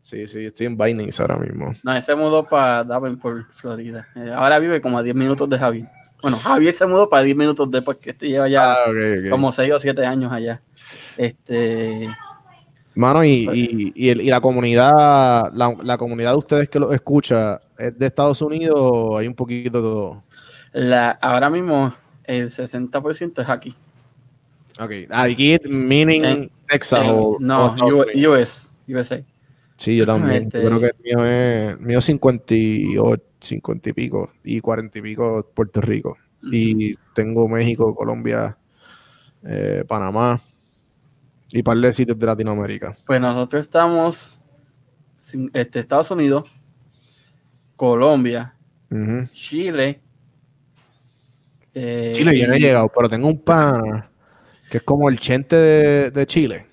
Sí, sí, estoy en Binance ahora mismo. No, ese se mudó para Davenport, Florida. Eh, ahora vive como a 10 minutos de Javier. Bueno, Javier se mudó para 10 minutos después que este lleva ya ah, como 6 o 7 años allá. Este. Mano, y, y, y, y la comunidad, la, la, comunidad de ustedes que lo escucha, ¿es de Estados Unidos o hay un poquito de todo? La, ahora mismo el 60% es aquí. Ok, aquí meaning Texas o no, US, USA. Sí, yo también. Yo creo que el mío es mío 58, 50 y pico y 40 y pico Puerto Rico. Y tengo México, Colombia, eh, Panamá y par de sitios de Latinoamérica. Pues nosotros estamos este, Estados Unidos, Colombia, Chile. Eh, Chile yo no he llegado, pero tengo un pan que es como el chente de Chile.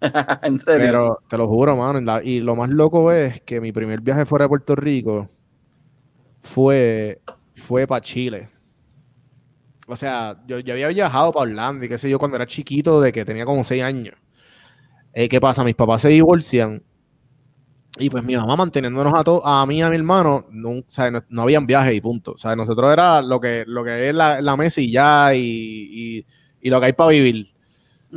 ¿En serio? Pero te lo juro, mano. y lo más loco es que mi primer viaje fuera de Puerto Rico fue, fue para Chile. O sea, yo, yo, había viajado para Orlando y qué sé yo cuando era chiquito, de que tenía como seis años. Eh, ¿Qué pasa? Mis papás se divorcian y pues mi mamá manteniéndonos a, a mí y a mi hermano, no, o sea, no, habían viajes y punto. O sea, nosotros era lo que, lo que es la, mesa y ya y, y, lo que hay para vivir.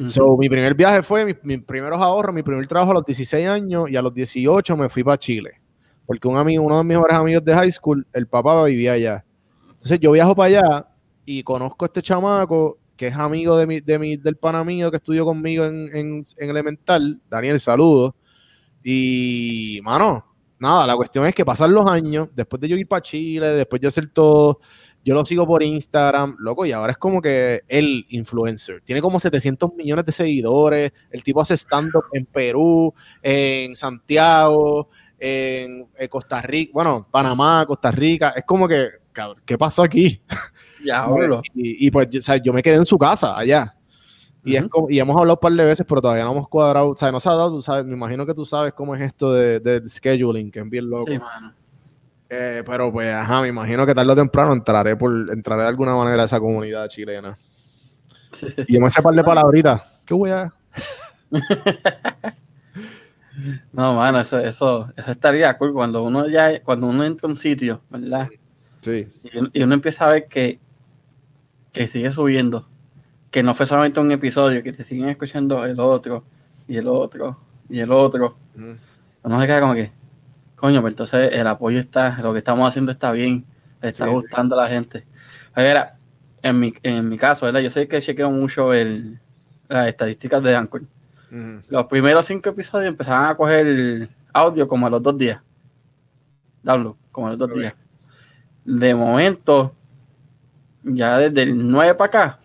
So, mi primer viaje fue, mis primeros ahorros, mi primer trabajo a los 16 años y a los 18 me fui para Chile. Porque un amigo, uno de mis mejores amigos de high school, el papá vivía allá. Entonces yo viajo para allá y conozco a este chamaco que es amigo de mi, de mi, del pana mío que estudió conmigo en, en, Elemental. Daniel, saludo. Y, mano, nada, la cuestión es que pasan los años, después de yo ir para Chile, después de hacer todo, yo lo sigo por Instagram, loco, y ahora es como que el influencer. Tiene como 700 millones de seguidores. El tipo hace stand-up en Perú, en Santiago, en, Costa Rica, bueno, Panamá, Costa Rica. Es como que, ¿qué pasó aquí? Ya, y, y, pues, o sea, yo me quedé en su casa allá. Y, es como, y hemos hablado un par de veces, pero todavía no hemos cuadrado. O sea, no se ha dado, tú sabes, me imagino que tú sabes cómo es esto de, del scheduling, que es bien loco. Sí, mano. Eh, pero pues, ajá, me imagino que tarde o temprano entraré por entraré de alguna manera a esa comunidad chilena. Y me hace par de palabritas. ¿Qué voy a...? no, mano, eso, eso, estaría cool cuando uno ya, cuando uno entra a un sitio, ¿verdad? Sí. Y, uno empieza a ver que, que sigue subiendo, que no fue solamente un episodio, que te siguen escuchando el otro, y el otro, y el otro. Uno se queda como que, coño, pues entonces el apoyo está, lo que estamos haciendo está bien, le está gustando a la gente. Era, en mi, en mi caso, ¿verdad? Yo sé que chequeo mucho el, las estadísticas de Anchor. Los primeros cinco episodios empezaban a coger audio como a los dos días. Download, como a los dos días. De momento, ya desde el 9 para acá,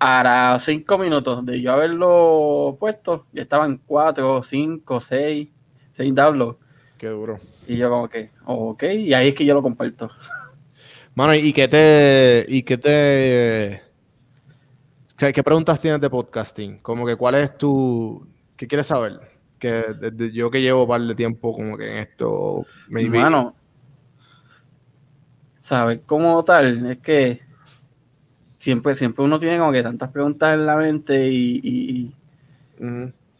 a cinco minutos de yo haberlo puesto, ya estaban cuatro, cinco, seis, seis downloads. Qué duro. Y yo como que, ok, y ahí es que yo lo comparto. Mano, ¿y qué te, y qué te, qué preguntas tienes de podcasting? Como que, ¿cuál es tu, qué quieres saber? Que yo que llevo un par de tiempo como que en esto, me Mano, ¿sabes? Como tal, es que siempre, siempre uno tiene como que tantas preguntas en la mente y, y,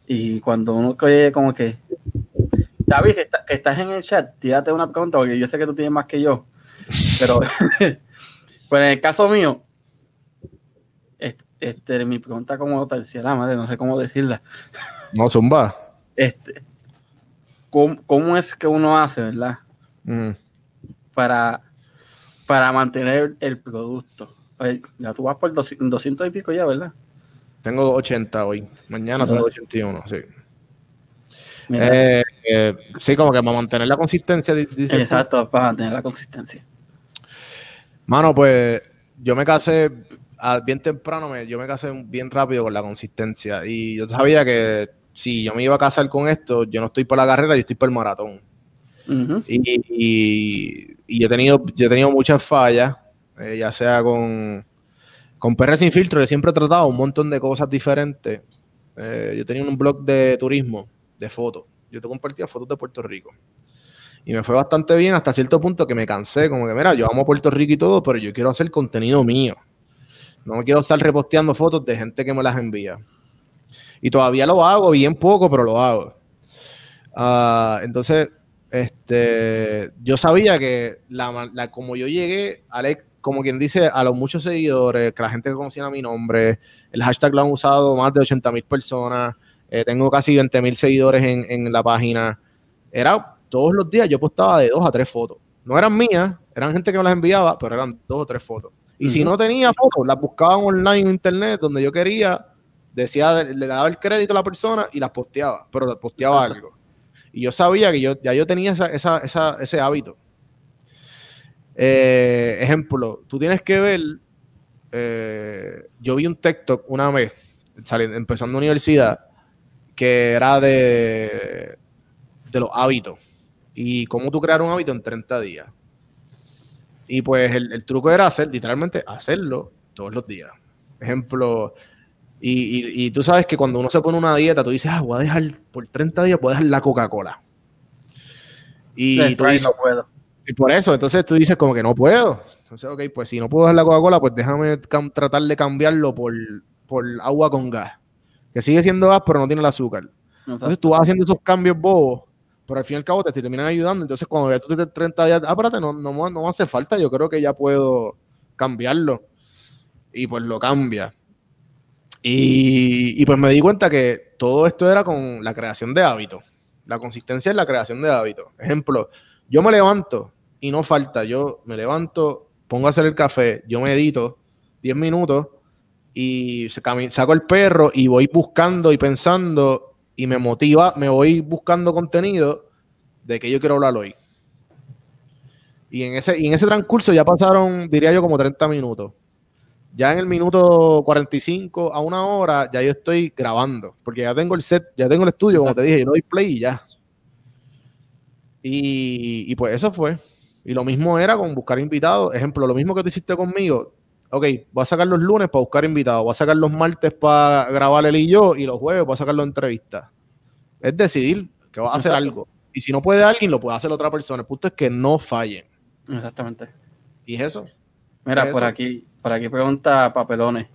y cuando uno oye como que David, estás en el chat, tírate una pregunta porque yo sé que tú tienes más que yo. Pero, pues en el caso mío, este, mi pregunta como tal, si la madre, no sé cómo decirla. No, zumba. Este, ¿cómo, es que uno hace, verdad? Para, para mantener el producto. Ya tú vas por 200 y pico ya, ¿verdad? Tengo 80 hoy. Mañana son 81, sí. Eh, eh, sí, como que para mantener la consistencia. Exacto, para mantener la consistencia. Mano, pues yo me casé bien temprano, yo me casé bien rápido con la consistencia. Y yo sabía que si yo me iba a casar con esto, yo no estoy por la carrera, yo estoy por el maratón. y, yo, he tenido, yo he tenido muchas fallas, eh, ya sea con, con PR Sin Filtro, yo siempre he tratado un montón de cosas diferentes. yo tenía un blog de turismo de fotos. Yo te compartía fotos de Puerto Rico. Y me fue bastante bien hasta cierto punto que me cansé, como que, mira, yo amo Puerto Rico y todo, pero yo quiero hacer contenido mío. No quiero estar reposteando fotos de gente que me las envía. Y todavía lo hago, bien poco, pero lo hago. Ah, entonces, este, yo sabía que la, como yo llegué, Alex, como quien dice, a los muchos seguidores, que la gente que conocía mi nombre, el hashtag lo han usado más de 80 mil personas, eh, tengo casi 20 mil seguidores en, la página. Era todos los días yo postaba de dos a tres fotos. No eran mías, eran gente que me las enviaba, pero eran dos o tres fotos. Y si no tenía fotos, las buscaba online en internet donde yo quería, decía, le daba el crédito a la persona y las posteaba, pero posteaba algo. Y yo sabía que yo, ya yo tenía ese hábito. Eh, ejemplo, tú tienes que ver, eh, yo vi un TikTok una vez, saliendo, empezando universidad, que era de, de los hábitos y cómo tú crear un hábito en 30 días. Y pues el, truco era hacer, literalmente, hacerlo todos los días. Ejemplo, y, tú sabes que cuando uno se pone una dieta, tú dices, ah, voy a dejar por 30 días, voy a dejar la Coca-Cola. Y tú dices, no puedo. Y por eso, entonces tú dices como que no puedo. Entonces, ok, pues si no puedo dejar la Coca-Cola, pues déjame tratar de cambiarlo por, por agua con gas que sigue siendo gas, pero no tiene el azúcar. Entonces tú vas haciendo esos cambios bobos, pero al fin y al cabo te terminan ayudando. Entonces cuando ya tú te 30 días, ah, espérate, no, no, no hace falta, yo creo que ya puedo cambiarlo. Y pues lo cambia. Y, y, pues me di cuenta que todo esto era con la creación de hábitos. La consistencia es la creación de hábitos. Ejemplo, yo me levanto y no falta, yo me levanto, pongo a hacer el café, yo medito 10 minutos y saco el perro y voy buscando y pensando y me motiva, me voy buscando contenido de que yo quiero hablar hoy. Y en ese, y en ese transcurso ya pasaron, diría yo, como 30 minutos. Ya en el minuto 45 a una hora, ya yo estoy grabando, porque ya tengo el set, ya tengo el estudio, como te dije, yo doy play y ya. Y, pues eso fue. Y lo mismo era con buscar invitados. Ejemplo, lo mismo que tú hiciste conmigo. Ok, voy a sacar los lunes para buscar invitados, voy a sacar los martes para grabar él y yo, y los jueves voy a sacar los entrevistas. Es decidir que vas a hacer algo. Y si no puede alguien, lo puede hacer otra persona. El punto es que no fallen. Exactamente. ¿Y es eso? Mira, por aquí, por aquí pregunta Papelones.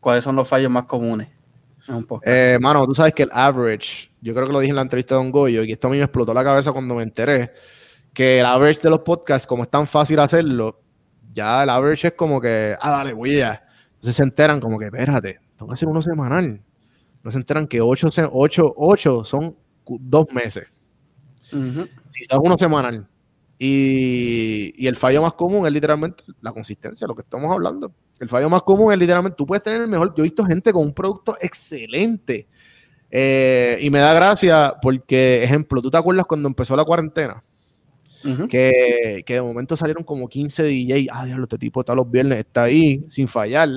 ¿Cuáles son los fallos más comunes? Eh, mano, tú sabes que el average, yo creo que lo dije en la entrevista de Don Goyo, y esto a mí me explotó la cabeza cuando me enteré, que el average de los podcasts, como es tan fácil hacerlo, ya el average es como que, ah, dale, voy a. Entonces se enteran como que, espérate, tengo que hacer uno semanal. No se enteran que 8 ocho, ocho, son dos meses. Si es uno semanal. Y, y, el fallo más común es literalmente la consistencia, lo que estamos hablando. El fallo más común es literalmente, tú puedes tener el mejor, yo he visto gente con un producto excelente. Eh, y me da gracia porque, ejemplo, ¿tú te acuerdas cuando empezó la cuarentena? Que, de momento salieron como 15 DJ. Ah, diablo, este tipo está los viernes, está ahí sin fallar.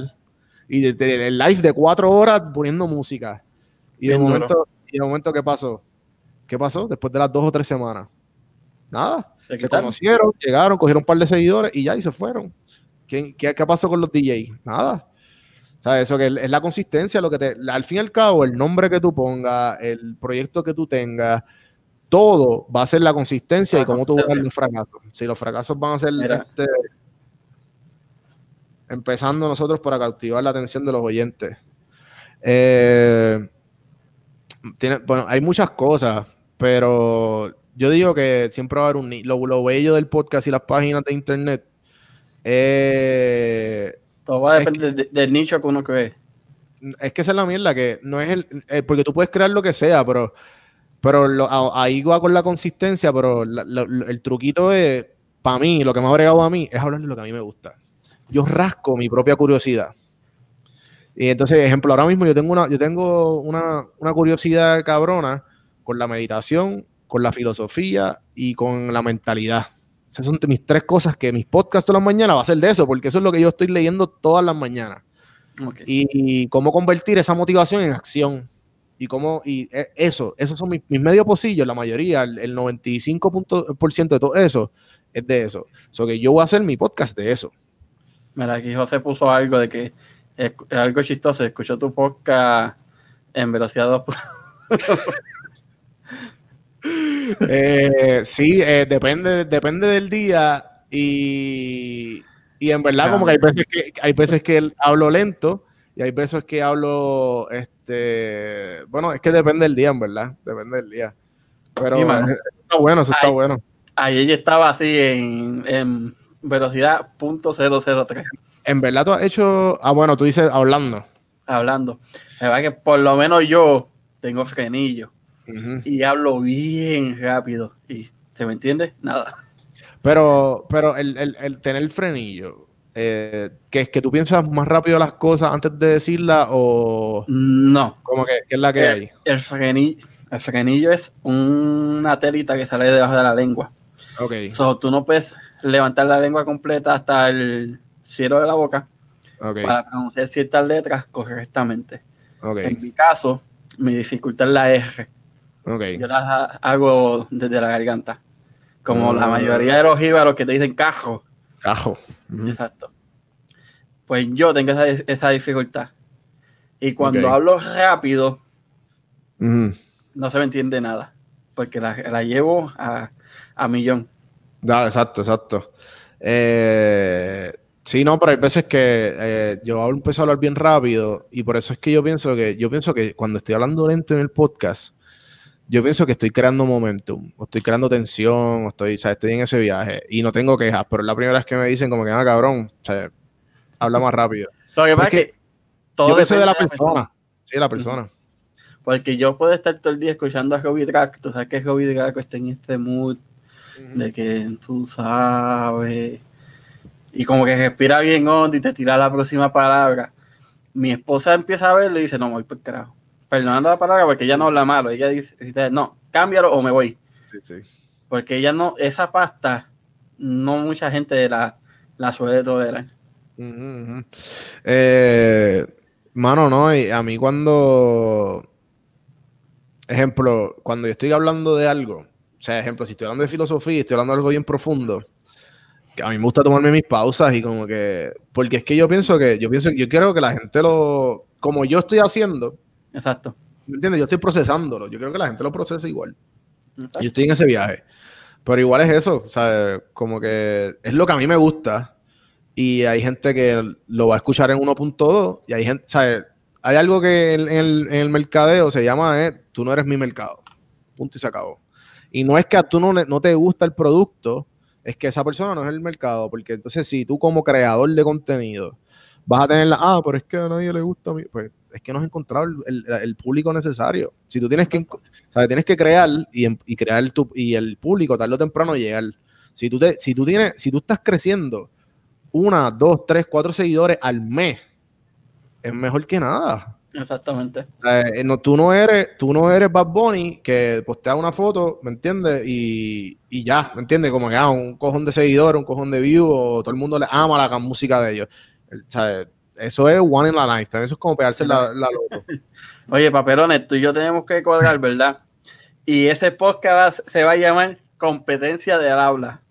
Y el live de cuatro horas poniendo música. Y de, momento, y de momento, ¿qué pasó? ¿Qué pasó? Después de las dos o tres semanas. Nada. Se conocieron, llegaron, cogieron un par de seguidores y ya, y se fueron. ¿Qué, qué, pasó con los DJs? Nada. O sea, eso que es la consistencia, lo que te, al fin y al cabo, el nombre que tú pongas, el proyecto que tú tengas, todo va a ser la consistencia y cómo tú buscas los fracasos. Si los fracasos van a ser este, empezando nosotros para cautivar la atención de los oyentes. Eh, bueno, hay muchas cosas, pero yo digo que siempre va a haber un lo, lo bello del podcast y las páginas de internet eh, Todo va a depender del nicho que uno cree. Es que esa es la mierda, que no es el, eh, Porque tú puedes crear lo que sea, pero. Pero ahí va con la consistencia, pero el truquito es. Para mí, lo que me ha agregado a mí es hablar de lo que a mí me gusta. Yo rasco mi propia curiosidad. Y entonces, ejemplo, ahora mismo yo tengo una, yo tengo una, una curiosidad cabrona con la meditación, con la filosofía y con la mentalidad. Esas son mis tres cosas que mis podcasts todas las mañanas va a ser de eso, porque eso es lo que yo estoy leyendo todas las mañanas. Y, cómo convertir esa motivación en acción. Y cómo, y e, eso, esos son mis, medios pocillos, la mayoría, el, 95% de todo eso es de eso. O que yo voy a hacer mi podcast de eso. Mira, aquí José puso algo de que es, algo chistoso, escuchó tu podcast en velocidad 2. Eh, sí, eh, depende, depende del día y, en verdad como que hay veces que hay veces que hablo lento y hay veces que hablo este bueno, es que depende del día, en verdad, depende del día. Pero está bueno, eso está bueno. Ayer estaba así en, en velocidad .003. En verdad tú has hecho, ah bueno, tú dices hablando. Hablando. Es verdad que por lo menos yo tengo frenillo y hablo bien rápido. ¿Y se me entiende? Nada. Pero, pero el, el, el tener frenillo, eh, que es que tú piensas más rápido las cosas antes de decirlas o no como que ¿qué es la que hay el frenillo, el frenillo es una telita que sale debajo de la lengua ok so, tú no puedes levantar la lengua completa hasta el cielo de la boca para pronunciar ciertas letras correctamente okay. en mi caso mi dificultad es la R yo las hago desde la garganta. Como la ah. mayoría de los jíbaros que te dicen cajo. Cajo. Exacto. Pues yo tengo esa, dificultad. Y cuando hablo rápido, no se me entiende nada. Porque la, llevo a, a millón. exacto, exacto. Eh, sí, no, pero hay veces que eh, yo empiezo a hablar bien rápido y por eso es que yo pienso que yo pienso que cuando estoy hablando lento en el podcast, yo pienso que estoy creando momentum, o estoy creando tensión, o estoy, o estoy en ese viaje y no tengo quejas, pero es la primera vez que me dicen como que, ah, cabrón, o sea, habla más rápido. Lo que pasa es que todo yo pienso de la persona. Sí, de la persona. Porque yo puedo estar todo el día escuchando a Hobby Drag, tú sabes que Hobby Drag está en este mood de que tú sabes, y como que respira bien hondo y te tira la próxima palabra. Mi esposa empieza a verlo y dice, no, voy por carajo perdonando la palabra porque ella no habla malo. Ella dice, no, cámbialo o me voy. Sí, sí. Porque ella no, esa pasta no mucha gente la, la suele tolerar. Eh, mano, no, y a mí cuando, ejemplo, cuando yo estoy hablando de algo, o sea, ejemplo, si estoy hablando de filosofía, estoy hablando de algo bien profundo, que a mí me gusta tomarme mis pausas y como que, porque es que yo pienso que, yo pienso, yo quiero que la gente lo, como yo estoy haciendo, exacto, ¿me entiendes? Yo estoy procesándolo, yo creo que la gente lo procese igual. Yo estoy en ese viaje. Pero igual es eso, o sea, como que es lo que a mí me gusta y hay gente que lo va a escuchar en 1.2 y hay gente, ¿sabes? Hay algo que en, el, mercadeo se llama, eh, tú no eres mi mercado, punto y se acabó. Y no es que a tú no, no te gusta el producto, es que esa persona no es el mercado, porque entonces si tú como creador de contenido vas a tener la, ah, pero es que a nadie le gusta a mí, pues es que no has encontrado el, público necesario. Si tú tienes que, ¿sabes? tienes que crear y, y crear tu, y el público tarde o temprano llegar. Si tú, te, si, tú tienes, si tú estás creciendo una, dos, tres, cuatro seguidores al mes, es mejor que nada. Exactamente. Eh, no, tú, no eres, tú no eres Bad Bunny que postea una foto, ¿me entiendes? Y, y, ya, ¿me entiendes? Como que ah, un cojón de seguidores, un cojón de views, todo el mundo le ama la música de ellos. ¿sabes? Eso es one in la lifetime. Eso es como pegarse la, la loco. Oye, paperones, tú y yo tenemos que colgar, ¿verdad? Y ese podcast se va a llamar Competencia de habla.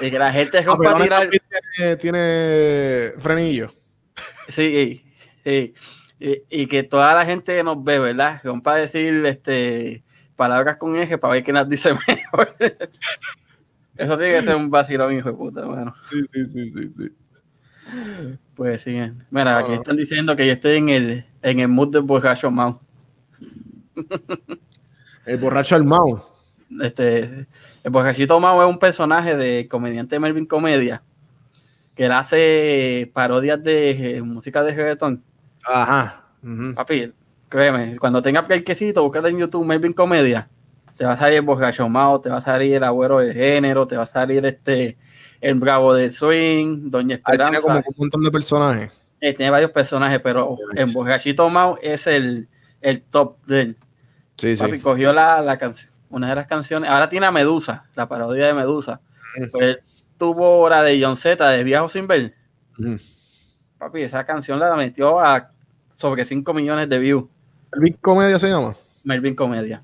Y que la gente es tirar. Tiene, frenillo. Sí, sí. Y, que toda la gente que nos ve, ¿verdad? Son para decir este, palabras con eje para ver quién nos dice mejor. Eso tiene que ser un vacilón, hijo de puta, bueno. Sí, sí, sí, sí, sí. Pues sí. Mira, aquí ah. están diciendo que yo estoy en el, en el mood del borracho Mao. el borracho al Mao. Este, el borrachito Mao es un personaje de comediante Melvin Comedia que él hace parodias de música de reggaetón. Ajá. Papi, créeme, cuando tenga quesito, búscate en YouTube Melvin Comedia. Te va a salir el borracho Mao, te va a salir el agüero del género, te va a salir este el Bravo de Swing, Doña Esperanza. tiene como un montón de personajes. Eh, tiene varios personajes, pero en Borrachito Mao es el, el top de él. Sí, Papi, cogió la, la canción, una de las canciones. Ahora tiene a Medusa, la parodia de Medusa. Pues tuvo la de John Z, de Viajo sin ver. Papi, esa canción la metió a sobre 5 millones de views. ¿Melvin Comedia se llama? Melvin Comedia.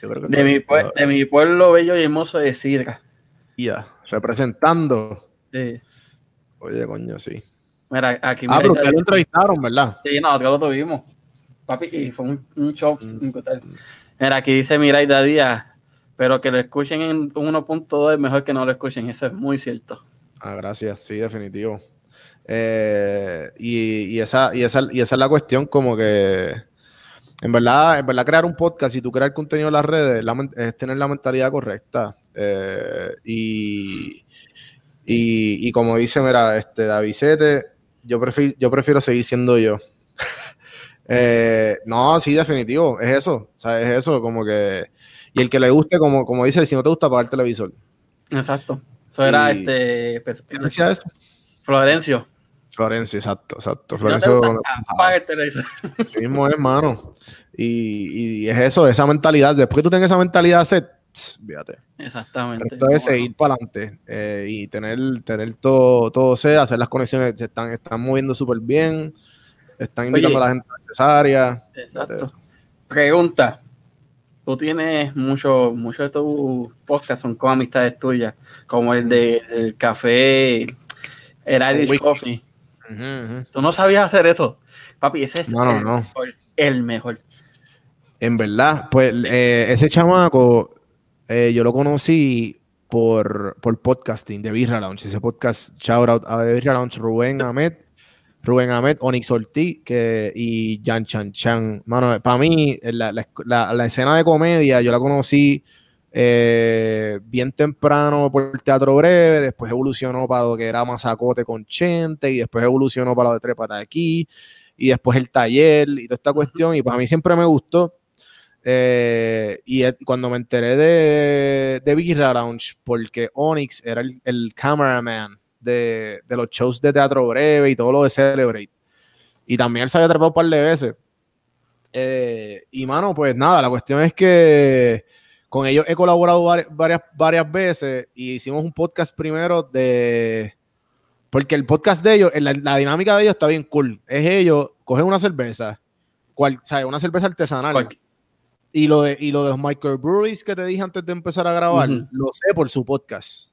De mi, de mi, pueblo bello y hermoso de Sidra. Ya representando. Sí. Oye, coño, sí. Mira, aquí ah, pero ustedes lo entrevistaron, ¿verdad? Sí, nosotros lo tuvimos. Papi, y fue un, show. Mm. Mira, aquí dice Miraida Díaz, pero que lo escuchen en 1.2 es mejor que no lo escuchen. Eso es muy cierto. Ah, gracias. Sí, definitivo. Eh, y, esa, y, esa, y esa es la cuestión, como que en verdad, en verdad crear un podcast y tú crear contenido en las redes es tener la mentalidad correcta. Eh, y, y, como dice, mira, este Davisete, yo prefiero, yo prefiero seguir siendo yo. Eh, no, sí, definitivo, es eso, o sea, es eso, como que, y el que le guste, como, como dice, si no te gusta, apagar el televisor. Exacto, eso era este... Pues, ¿Qué decía eso? Florencio. Florencio, exacto, exacto. Florencio. televisor. mismo es, mano. Y, y, es eso, esa mentalidad. Después que tú tengas esa mentalidad set, fíjate. Exactamente. Esto es seguir para adelante eh, y tener, tener todo, todo sea, hacer las conexiones, se están, están moviendo súper bien, están invitando a la gente necesaria. Exacto. Pregunta. Tú tienes muchos mucho de tus podcasts son con amistades tuyas, como el de café, el Irish Coffee. Tú no sabías hacer eso. Papi, ese es el, Mejor, En verdad, pues eh, ese chamaco eh, yo lo conocí por, por podcasting de Birra Lounge. Ese podcast, shout out a Birra Lounge, Rubén Ahmed, Rubén Ahmed, Onyx Ortiz que, y Jan Chan Chan. Mano, para mí, la, la, escena de comedia yo la conocí eh, bien temprano por el teatro breve, después evolucionó para lo que era Mazacote con Chente, y después evolucionó para lo de Trepata aquí, y después el taller y toda esta cuestión. Y para mí siempre me gustó. Eh, y cuando me enteré de, de Birra Lounge, porque Onyx era el, cameraman de, los shows de teatro breve y todo lo de Celebrate. Y también él se había atrapado un par de veces. Eh, y mano, pues nada, la cuestión es que con ellos he colaborado varias, varias veces y hicimos un podcast primero de... Porque el podcast de ellos, la, dinámica de ellos está bien cool. Es ellos, cogen una cerveza, cual. Una cerveza artesanal. Y lo, de, y lo de los microbreweries que te dije antes de empezar a grabar, lo sé por su podcast.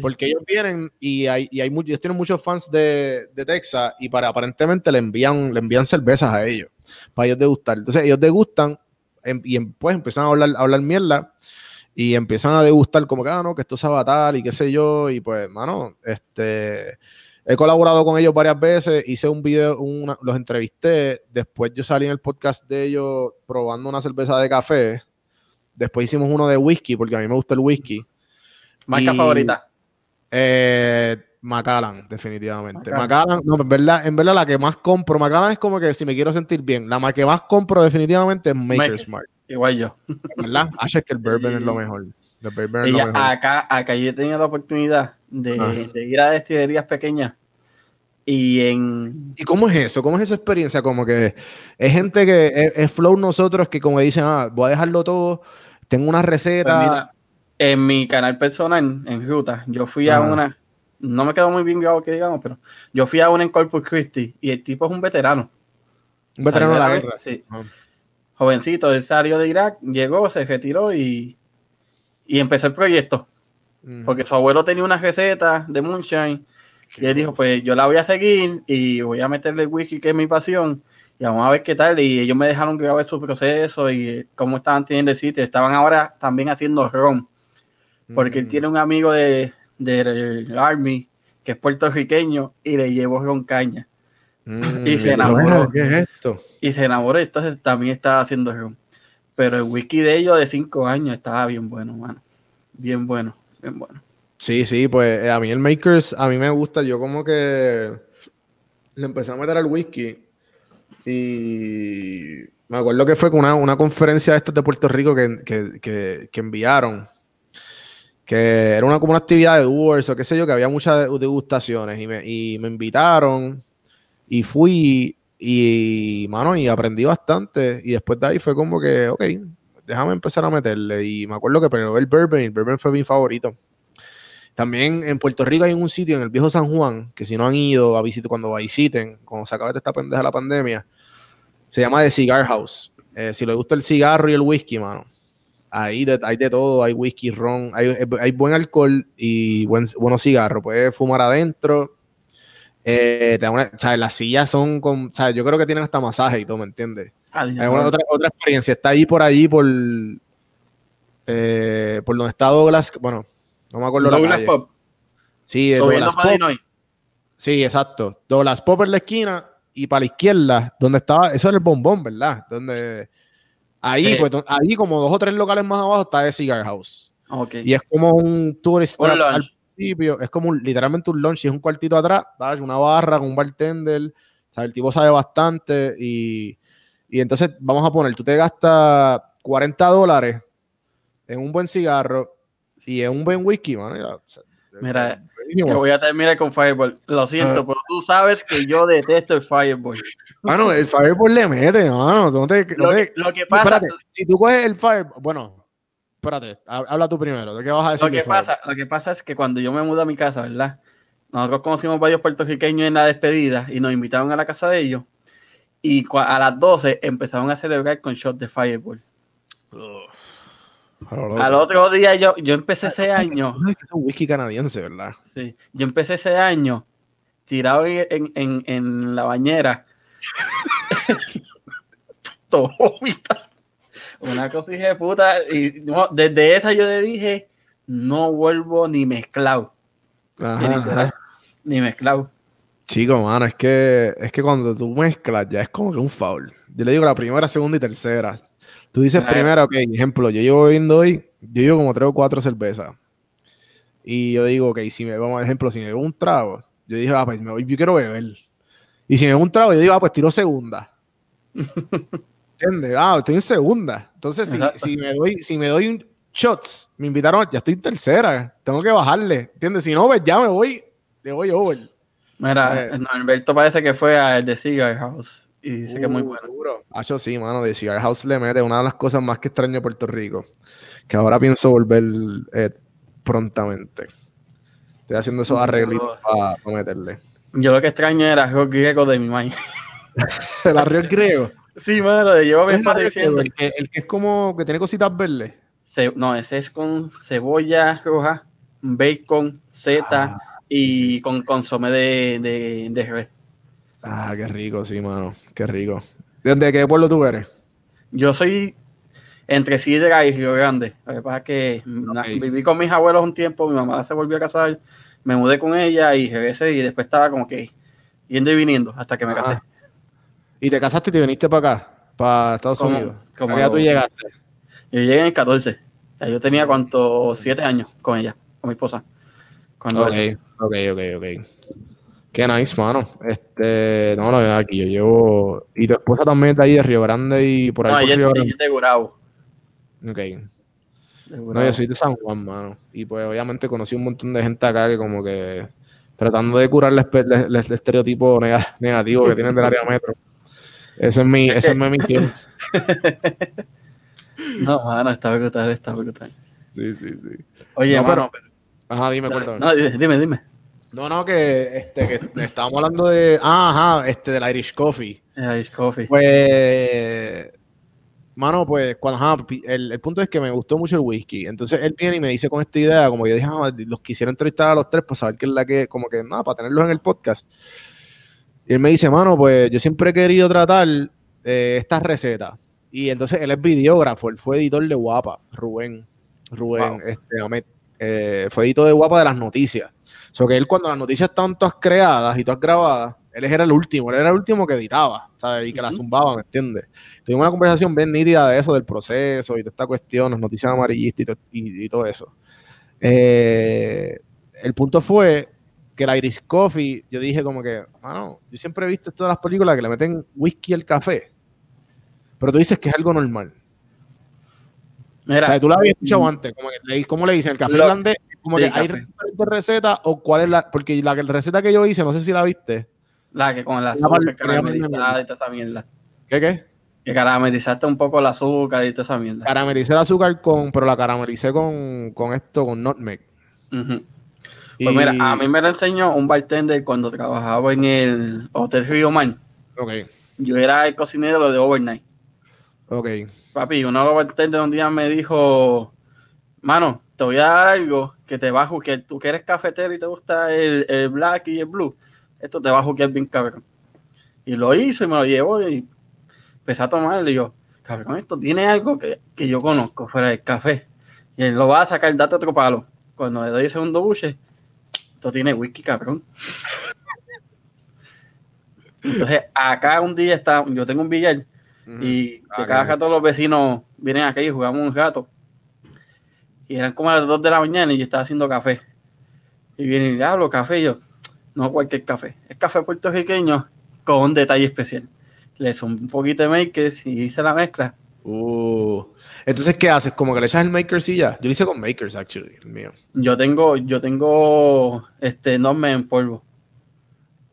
Porque ellos vienen y hay, y hay ellos tienen muchos fans de, de, Texas y para aparentemente le envían, le envían cervezas a ellos para ellos degustar. Entonces ellos degustan em, y em, pues empiezan a hablar, a hablar mierda y empiezan a degustar como que, ah, no, que esto sabe tal y qué sé yo. Y pues, mano, este, he colaborado con ellos varias veces, hice un video, los entrevisté, después yo salí en el podcast de ellos probando una cerveza de café, después hicimos uno de whisky, porque a mí me gusta el whisky. ¿Marca favorita? Eh, Macallan, definitivamente. Macallan, no, en verdad, en verdad la que más compro, Macallan es como que si me quiero sentir bien, la que más compro definitivamente es Maker's Mark. Igual yo. ¿Verdad? Ah, es que el bourbon es lo mejor. Acá, acá yo he tenido la oportunidad de, ah. de ir a destilerías pequeñas y en... ¿Y cómo es eso? ¿Cómo es esa experiencia? Como que es gente que es, flow nosotros que como dicen, ah, voy a dejarlo todo, tengo una receta. Pues en mi canal personal, en, en Ruta, yo fui a una, no me quedó muy bien grabado que digamos, pero yo fui a una en Corpus Christi y el tipo es un veterano. Un veterano de la guerra. Sí. Jovencito, él salió de Irak, llegó, se retiró y, y empezó el proyecto. Porque su abuelo tenía una receta de moonshine y él dijo, pues yo la voy a seguir y voy a meterle el whisky que es mi pasión y vamos a ver qué tal. Y ellos me dejaron grabar su proceso y cómo estaban teniendo el sitio. Estaban ahora también haciendo ron porque él mm. tiene un amigo de, del Army que es puertorriqueño y le llevó con caña. Mm, y se enamoró. ¿Qué es esto? Y se enamoró, entonces también estaba haciendo ron. Pero el whisky de ellos de cinco años estaba bien bueno, mano. Bien bueno, Sí, sí, pues eh, a mí el Makers, a mí me gusta, yo como que le empecé a meter al whisky y me acuerdo que fue con una, una conferencia de estas de Puerto Rico que, que, que enviaron que era una, como una actividad de Doers o qué sé yo, que había muchas degustaciones y me, y me invitaron y fui y, mano, y aprendí bastante y después de ahí fue como que, ok, déjame empezar a meterle y me acuerdo que pero el bourbon, el bourbon fue mi favorito. También en Puerto Rico hay un sitio en el viejo San Juan, que si no han ido a visitar, cuando visiten, cuando se acabe esta pendeja la pandemia, se llama The Cigar House. Eh, si les gusta el cigarro y el whisky, mano, Ahí hay de todo, hay whisky, ron, hay, buen alcohol y buen, buenos cigarros. Puedes fumar adentro. Eh, las sillas son con, yo creo que tienen hasta masaje y todo, ¿me entiendes? Ah, hay otra, otra experiencia. Está ahí por allí, por, eh, por donde está Douglas, bueno, no me acuerdo Douglas la Pop. Sí, Douglas Pop. Sí, exacto. Douglas Pop en la esquina y para la izquierda, donde estaba, eso era el bombón, ¿verdad? Donde Ahí, pues, ahí como dos o tres locales más abajo está The Cigar House. Y es como un tourist al principio, es como literalmente un lunch y es un cuartito atrás, una barra con un bartender, el tipo sabe bastante y, entonces vamos a poner, tú te gastas 40 dólares en un buen cigarro y en un buen whisky, man. Mira, voy a terminar con Fireball. Lo siento, ah. pero tú sabes que yo detesto el Fireball. Mano, el Fireball le mete, mano. lo, que, pasa. si tú coges el Fireball. Bueno, espérate, habla tú primero. ¿De qué vas a decir? Lo que, pasa, lo que pasa es que cuando yo me mudé a mi casa, ¿verdad? Nosotros conocimos varios puertorriqueños en la despedida y nos invitaron a la casa de ellos. Y a las 12 empezaron a celebrar con shots de Fireball. Al otro día yo, yo empecé ese año. es un whisky canadiense, ¿verdad? Sí. Yo empecé ese año tirado en, en, en la bañera. Una cosa de puta. Y desde esa yo le dije, no vuelvo ni mezclado. Ni mezclado. Chico, mano, es que, es que cuando tú mezclas ya es como que un foul. Yo le digo la primera, segunda y tercera. Tú dices primero, ok, ejemplo, yo llevo bebiendo hoy, yo llevo como tres o cuatro cervezas. Y yo digo, ok, si me, vamos ejemplo, si me bebo un trago, yo dije, ah, pues me voy, yo quiero beber. Y si me bebo un trago, yo digo, ah, pues tiro segunda. ¿Entiendes? Ah, estoy en segunda. Entonces, si, si, me doy, si me doy un shots, me invitaron, ya estoy en tercera, tengo que bajarle. ¿Entiendes? Si no, pues ya me voy, le voy over. Mira, eh. Alberto parece que fue al de Cigar House y dice que es muy uh, bueno. Hacho, sí, mano, de Cigar House le mete una de las cosas más que extraño de Puerto Rico, que ahora pienso volver eh, prontamente. Estoy haciendo esos arreglitos para meterle. Yo lo que extraño era el arroz griego de mi maíz. ¿El arroz griego? Sí, mano, de llevo el, el, que, el que es como que tiene cositas verdes. no, ese es con cebolla roja, bacon, zeta ah, y con consomé de, de, de res. Ah, qué rico, sí, mano. Qué rico. ¿De qué pueblo tú eres? Yo soy entre Sidra y Río Grande. Lo que pasa es que viví con mis abuelos un tiempo, mi mamá se volvió a casar, me mudé con ella y regresé y después estaba como que yendo y viniendo hasta que me casé. ¿Y te casaste y te viniste para acá, para Estados Unidos? ¿Cómo ya tú llegaste? Yo llegué en el 14. yo tenía cuánto, siete años con ella, con mi esposa. ok, ok, ok, ok. Qué nice, mano. Este, no, no, aquí yo llevo. Y tu esposa también está ahí de Río Grande y por ahí. No, por ella, Río es de Gurabo. Ok. No, yo soy de San Juan, mano. Y pues obviamente conocí un montón de gente acá que como que tratando de curar el, estereotipo negativo que tienen del área metro. Esa es mi, esa es mi misión. no, mano, está brutal, está brutal. Sí, sí, sí. Oye, mano. Ajá, dime, cuéntame. No, dime, dime. No, no, que, este, que estábamos hablando de. Ah, ajá, este, del Irish Coffee. El Irish Coffee. Pues. Mano, pues, cuando, ajá, el, punto es que me gustó mucho el whisky. Entonces él viene y me dice con esta idea, como yo dije, ah, los quisiera entrevistar a los tres para saber qué es la que, como que, nada, para tenerlos en el podcast. Y él me dice, mano, pues yo siempre he querido tratar eh, estas recetas. Y entonces él es videógrafo, él fue editor de Guapa, Rubén. Rubén, este, eh, fue editor de Guapa de las noticias. O que él cuando las noticias estaban todas creadas y todas grabadas, él era el último, él era el último que editaba, ¿sabes? Y que la zumbaba, ¿me entiendes? Tuvimos una conversación bien nítida de eso, del proceso y de esta cuestión, las noticias amarillistas y, todo eso. Eh, el punto fue que el Iris Coffee, yo dije como que, bueno, yo siempre he visto todas las películas que le meten whisky al café, pero tú dices que es algo normal. Mira, o sea, tú la habías escuchado mm. antes, como que, ¿cómo le dicen? El café irlandés como que hay recetas o cuál es la. Porque la receta que yo hice, no sé si la viste. La que con el azúcar caramelizada y toda esa mierda. ¿Qué qué? Que caramelizaste un poco el azúcar y toda esa mierda. Caramelicé el azúcar con. Pero la caramelicé con, con esto, con nutmeg. Pues mira, a mí me lo enseñó un bartender cuando trabajaba en el Hotel Rio Man. Ok. Yo era el cocinero de overnight. Ok. Papi, uno de los bartenders un día me dijo, mano, te voy a dar algo que te va a que tú que eres cafetero y te gusta el, black y el blue, esto te va a jugar bien cabrón. Y lo hizo y me lo llevo y empecé a tomar y yo, cabrón, esto tiene algo que, yo conozco fuera del café. Y él lo va a sacar, date otro palo. Cuando le doy el segundo buche, esto tiene whisky, cabrón. Entonces, acá un día está, yo tengo un billar y ah, cada rato los vecinos vienen aquí y jugamos un gato y eran como las 2 de la mañana y yo estaba haciendo café. Y viene y hablo café. Y yo, no cualquier café. Es café puertorriqueño con un detalle especial. Le son un poquito de makers y hice la mezcla. Uh. Entonces, ¿qué haces? ¿Como que le echas el makers y ya? Yo lo hice con makers, actually, el mío. Yo tengo, yo tengo este me en polvo.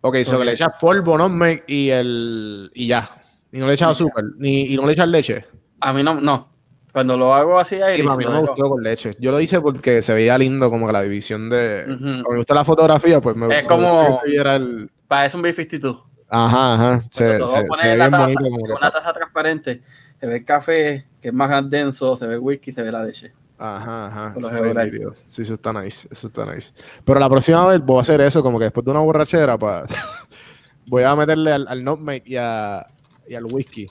Ok, so que le echas polvo, nutmeg y el y ya. Y no le echas azúcar, ni, y no le echas leche. A mí no, no. Cuando lo hago así ahí. Sí, a mí no me gustó con leche. Yo lo hice porque se veía lindo como que la división de. Me gusta la fotografía, pues me gusta. Es como. Era el... Parece un B52. Ajá, ajá. Se, se, se ve bien bonito. Como. Una taza transparente. Se ve el café, que es más denso, se ve el whisky, se ve la leche. Ajá, ajá. sí, eso está nice. Eso está nice. Pero la próxima vez voy a hacer eso, como que después de una borrachera, pues, voy a meterle al, al nutmeg y, a, y al whisky.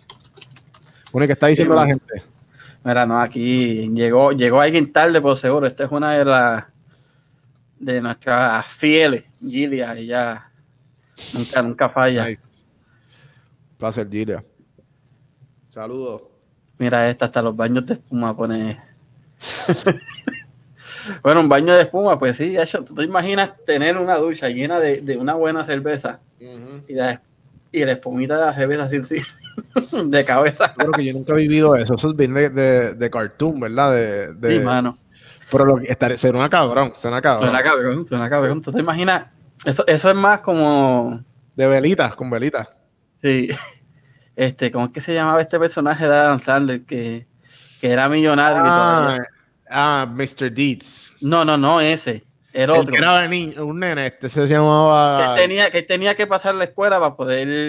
Bueno, que está diciendo la gente? Mira, no, aquí llegó, llegó alguien tarde, por seguro. Esta es una de las de nuestras fieles, Gilia, ella nunca, nunca falla. Placer, Gilia. Saludos. Mira, esta hasta los baños de espuma pone. bueno, un baño de espuma, pues sí, ¿tú te imaginas tener una ducha llena de, una buena cerveza y, la, y la espumita de la cerveza sin sí. de cabeza. Creo que yo nunca he vivido eso. Eso es bien de, de, cartoon, ¿verdad? De, de, sí, mano. Pero lo que estar, suena cabrón, suena cabrón. Suena cabrón, suena cabrón. ¿Tú te imaginas? Eso, eso es más como. De velitas, con velitas. Sí. este, ¿cómo es que se llamaba este personaje de Adam Sandler que, que era millonario? Ah, ah, Mr. Deeds. No, no, no, ese. Era otro. era un nene, este se llamaba. Que tenía, que tenía que pasar la escuela para poder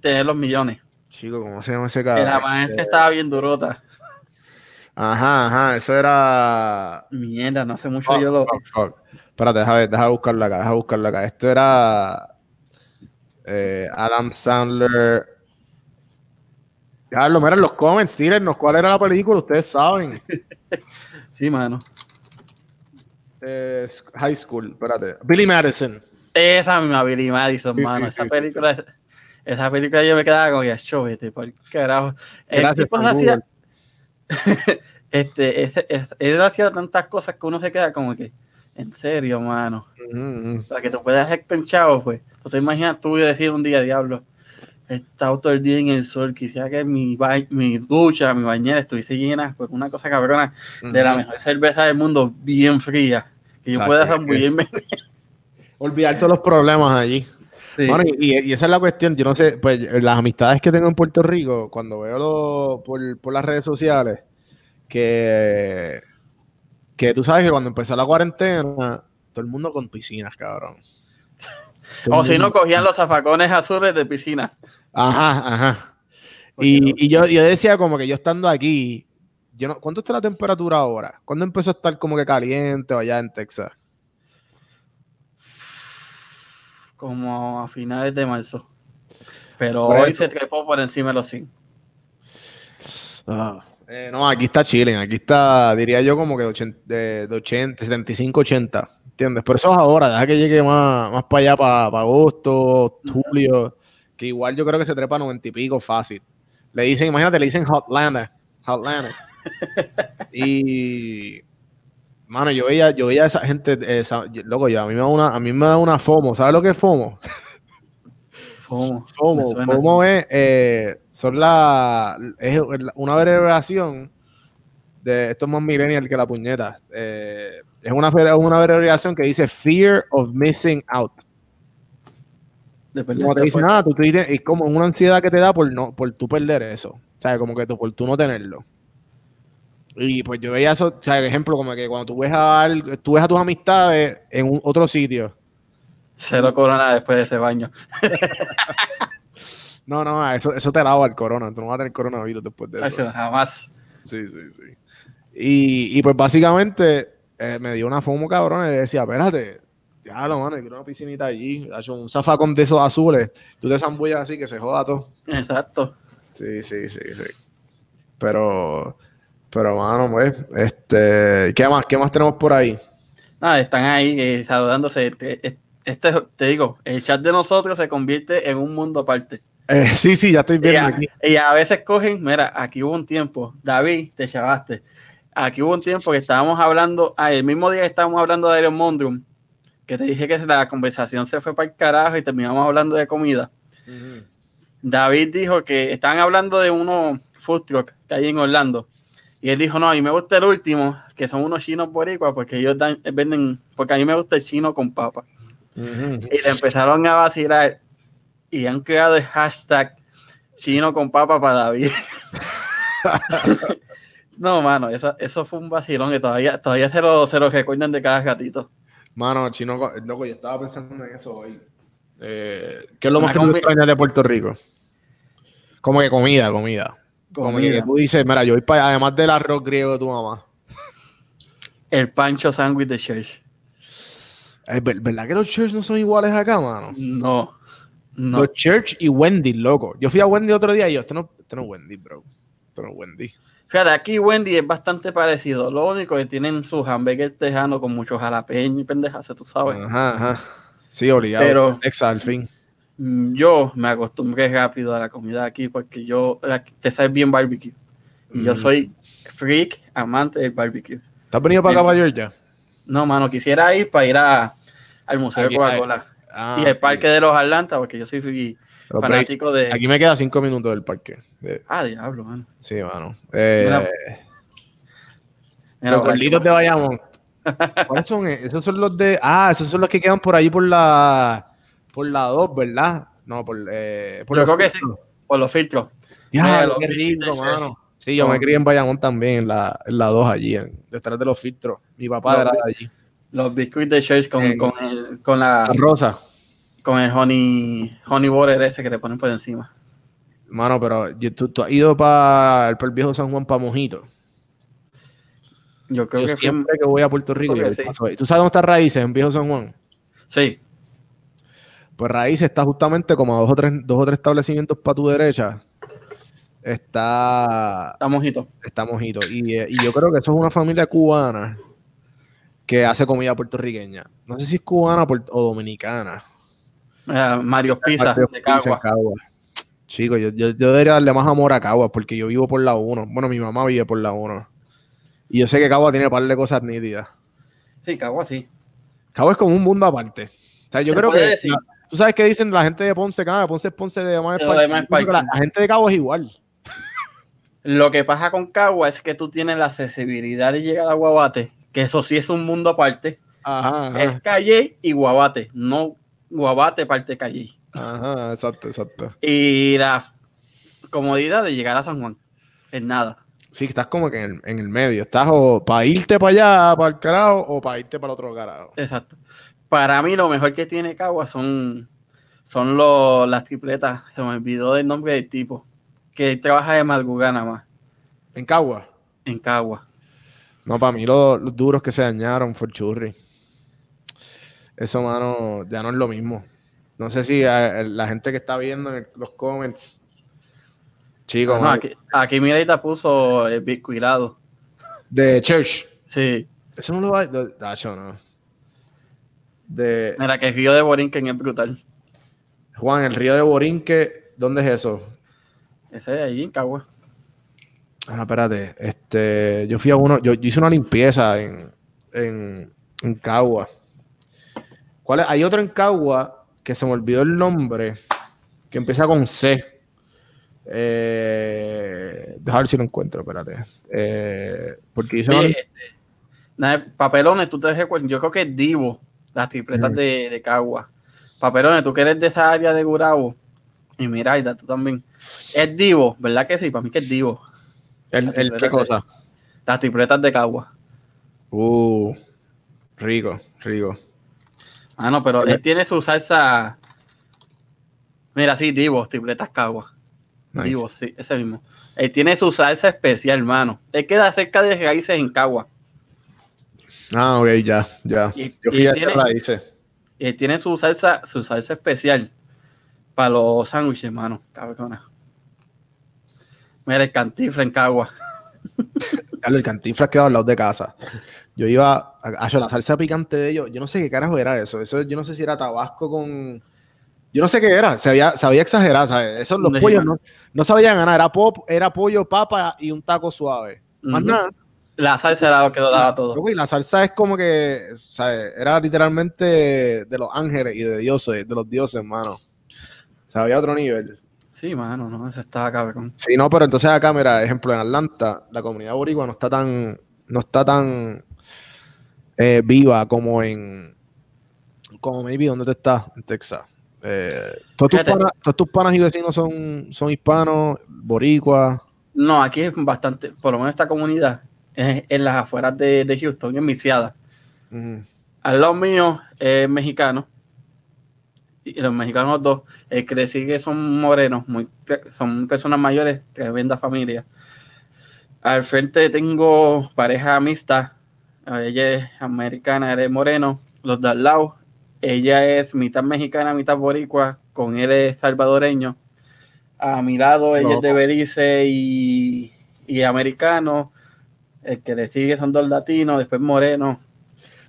tener los millones. Chico, ¿cómo se llama ese cabrón? La maestra estaba bien durota. Ajá, ajá, eso era. Mierda, no hace mucho yo lo. Espérate, deja, deja buscarlo acá, deja buscarlo acá. Esto era. Eh, Adam Sandler. lo miren los comments, tírennos cuál era la película, ustedes saben. sí, mano. Eh, high School, espérate. Billy Madison. Esa misma Billy Madison, mano. Esa película, esa película yo me quedaba como que chovete, por carajo. Gracias, hacía, este, él hacía tantas cosas que uno se queda como que, en serio, mano. Para que te puedas hacer penchado, pues. Tú te imaginas tú y decir un día, diablo, he estado todo el día en el sol, quisiera que mi, mi ducha, mi bañera estuviese llena, pues una cosa cabrona, de la mejor cerveza del mundo, bien fría, que yo pueda zambullirme. Olvidar todos los problemas allí. y, esa es la cuestión, yo no sé, pues las amistades que tengo en Puerto Rico, cuando veo lo, por, por las redes sociales, que que tú sabes que cuando empezó la cuarentena, todo el mundo con piscinas, cabrón. o si no, cogían los zafacones azules de piscina. Ajá, ajá. Y, yo, yo, decía como que yo estando aquí, yo no, ¿cuánto está la temperatura ahora? ¿Cuándo empezó a estar como que caliente allá en Texas? Como a finales de marzo. Pero hoy se trepó por encima de los 100. Ah. Eh, no, aquí está Chile, aquí está, diría yo, como que de 80, de 80 75, 80, ¿entiendes? Pero eso es ahora, deja que llegue más, más para allá, para, agosto, julio, que igual yo creo que se trepa 90 y pico fácil. Le dicen, imagínate, le dicen Hotlander, Hotlander. Y, mano, yo veía, yo veía a esa gente, loco, yo, a mí me da una, a mí me da una FOMO, ¿sabes lo que es FOMO? FOMO. FOMO, es, eh, son la, es una abreviación de esto es más millennial que la puñeta. Eh, es una, una abreviación que dice Fear of Missing Out. Como te dicen, nada, tú es como una ansiedad que te da por no, por tú perder eso. O sea, como que tú, por tú no tenerlo. Y pues yo veía eso, o sea, ejemplo, como que cuando tú ves a, tú ves a tus amistades en un, otro sitio. Cero corona después de ese baño. No, no, eso, eso te lava el corona. Tú no vas a tener coronavirus después de eso. jamás. Sí, sí, sí. Y, y pues básicamente eh, me dio una fomo cabrón y le decía, espérate, ya lo mano, quiero una piscinita allí, hecho un zafacón de esos azules, tú te zambullas así que se joda todo. Exacto. Sí, sí, sí, sí. Pero, pero mano, pues, este, ¿qué más? ¿Qué más tenemos por ahí? Ah, están ahí eh, saludándose. Este, este, te digo, el chat de nosotros se convierte en un mundo aparte. Eh, sí, sí, ya estoy viendo. Y a, y a, veces cogen, mira, aquí hubo un tiempo, David, te chavaste. Aquí hubo un tiempo que estábamos hablando, ah, el mismo día que estábamos hablando de Iron Mondrum, que te dije que la conversación se fue para el carajo y terminamos hablando de comida. David dijo que estaban hablando de unos food truck que hay en Orlando. Y él dijo, no, a mí me gusta el último, que son unos chinos boricuas, porque ellos venden, porque a mí me gusta el chino con papa. Y le empezaron a vacilar y han creado el hashtag chino con papa para David. no, mano, eso, eso fue un vacilón que todavía, todavía se lo, se lo recuerdan de cada gatito. Mano, chino, loco, yo estaba pensando en eso hoy. Eh, ¿Qué es lo más que me extraña de Puerto Rico? Como que comida, comida. Como que tú dices, mira, yo voy para además del arroz griego de tu mamá. El pancho sándwich de Church. ¿Es verdad que los Church no son iguales acá, mano? No. Los Church y Wendy, loco. Yo fui a Wendy otro día y yo, esto no, esto no es Wendy, bro. Esto no es Wendy. Fíjate, aquí Wendy es bastante parecido. Lo único que tienen sus hamburgues tejanos con muchos jalapeños y pendejas, tú sabes. Ajá, ajá. Sí, obligado. Pero Exa, al fin. Mm, yo me acostumbré rápido a la comida aquí porque yo te sabes bien barbecue. Y yo mm. soy freak, amante del barbecue. ¿Te has venido para acá, para Georgia? No, mano, quisiera ir para ir a, al Museo de Coca-Cola. Ah, y el parque de los Atlanta, porque yo soy fanático de. Aquí me queda cinco minutos del parque. Ah, diablo, mano. Sí, mano. Eh, los gorditos de Bayamón. ¿Cuáles son? Esos son los de. Ah, esos son los que quedan por ahí por la. Por la 2, ¿verdad? No, por. Eh, por yo creo que sí. por los filtros. Ya, qué rico, mano. Sí, yo me crié en Bayamón también, en la, en la 2 allí, detrás de los filtros. Mi papá era de allí. Los biscuits de church con, con, el, con la, rosa. Con el honey, honey butter ese que te ponen por encima. Mano, pero ¿tú, has ido para el viejo San Juan para Mojito. Yo creo que siempre que voy a Puerto Rico, yo ¿tú sabes dónde está Raíces, en Viejo San Juan? Sí. Pues Raíces está justamente como a dos o tres, dos o tres establecimientos para tu derecha. Está. Está mojito. Está mojito. Y, y, yo creo que eso es una familia cubana que hace comida puertorriqueña. No sé si es cubana o dominicana. Eh, Mario Pizza de Cagua. Chico, yo, yo, debería darle más amor a Cagua porque yo vivo por la 1. Bueno, mi mamá vive por la 1. Y yo sé que Cagua tiene un par de cosas nítidas. Sí, Cagua sí. Cagua es como un mundo aparte. O sea, yo creo que. Tú sabes que dicen la gente de Ponce, cada Ponce es Ponce de más La, gente de Cagua es igual. Lo que pasa con Cagua es que tú tienes la accesibilidad de llegar a Guabate, que eso sí es un mundo aparte. Ajá, Es calle y Guabate, no Guabate parte calle. Ajá, exacto, exacto. Y la comodidad de llegar a San Juan es nada. Sí, estás como que en el, medio. Estás o para irte para allá, para el carajo, o para irte para el otro carajo. Exacto. Para mí, lo mejor que tiene Cagua son, son los, las tripletas. Se me olvidó del nombre del tipo. Que trabaja de madrugada nada más. ¿En Cagua? En Cagua. No, para mí los, duros que se dañaron fue el churri. Eso, mano, ya no es lo mismo. No sé si la gente que está viendo en los comments Chico, aquí, aquí Mirita puso el biscuitado. De Church. Sí. Eso no lo va a. no. De... Mira, que el río de Borinque es brutal. Juan, el río de Borinque, ¿dónde es eso? Ese de allí, en Cagua. Ah, espérate. Este, yo fui a uno, yo, hice una limpieza en, en, en Cagua. ¿Cuál es? Hay otro en Cagua que se me olvidó el nombre, que empieza con C. Eh, dejar si lo encuentro, espérate. Eh, porque hizo este, papelones, tú te dejes Yo creo que es Divo, las tripletas de, de, Cagua. Papelones, tú que eres de esa área de Gurabo. Y Miraida, tú también. Es Divo, ¿verdad que sí? Para mí que es Divo. ¿El, qué cosa? las tripletas de Cagua. Uh, rico, rico. Ah, no, pero él tiene su salsa. Mira, sí, Divo, tripletas Cagua. Divo, sí, ese mismo. Él tiene su salsa especial, hermano. Él queda cerca de raíces en Cagua. Ah, ok, ya, ya. Y, Yo fui a tiene, raíces. Él tiene su salsa, su salsa especial para los sándwiches, hermano. Cabrona. Mira, el cantifla en Cagua. el cantifla quedado al lado de casa. Yo iba a, a, la salsa picante de ellos. Yo no sé qué carajo era eso. Eso yo no sé si era tabasco con yo no sé qué era, se había, se había exagerado, ¿sabes? Esos los pollos no, no sabían ganar, era, pop, era pollo, papa y un taco suave. Más nada. La salsa era lo que lo daba todo. la salsa es como que, ¿sabes? Era literalmente de los ángeles y de dioses, de los dioses, hermano. O sea, había otro nivel. Sí, mano, no, eso estaba cabrón. Sí, no, pero entonces acá, mira, ejemplo, en Atlanta, la comunidad boricua no está tan, no está tan eh, viva como en, como maybe donde te estás, en Texas. Eh, ¿todos, tus panas, y vecinos son, son hispanos, boricuas? No, aquí es bastante, por lo menos esta comunidad, es en las afueras de, Houston, en viciada. Al lado mío es mexicano, y los mexicanos dos, el que sigue son morenos, muy, son personas mayores, tremenda familia. Al frente tengo pareja mixta, ella es americana, eres moreno, los de al lado ella es mitad mexicana, mitad boricua, con él es salvadoreño. A mi lado ella es de Belice y, americano. El que le sigue son dos latinos, después moreno.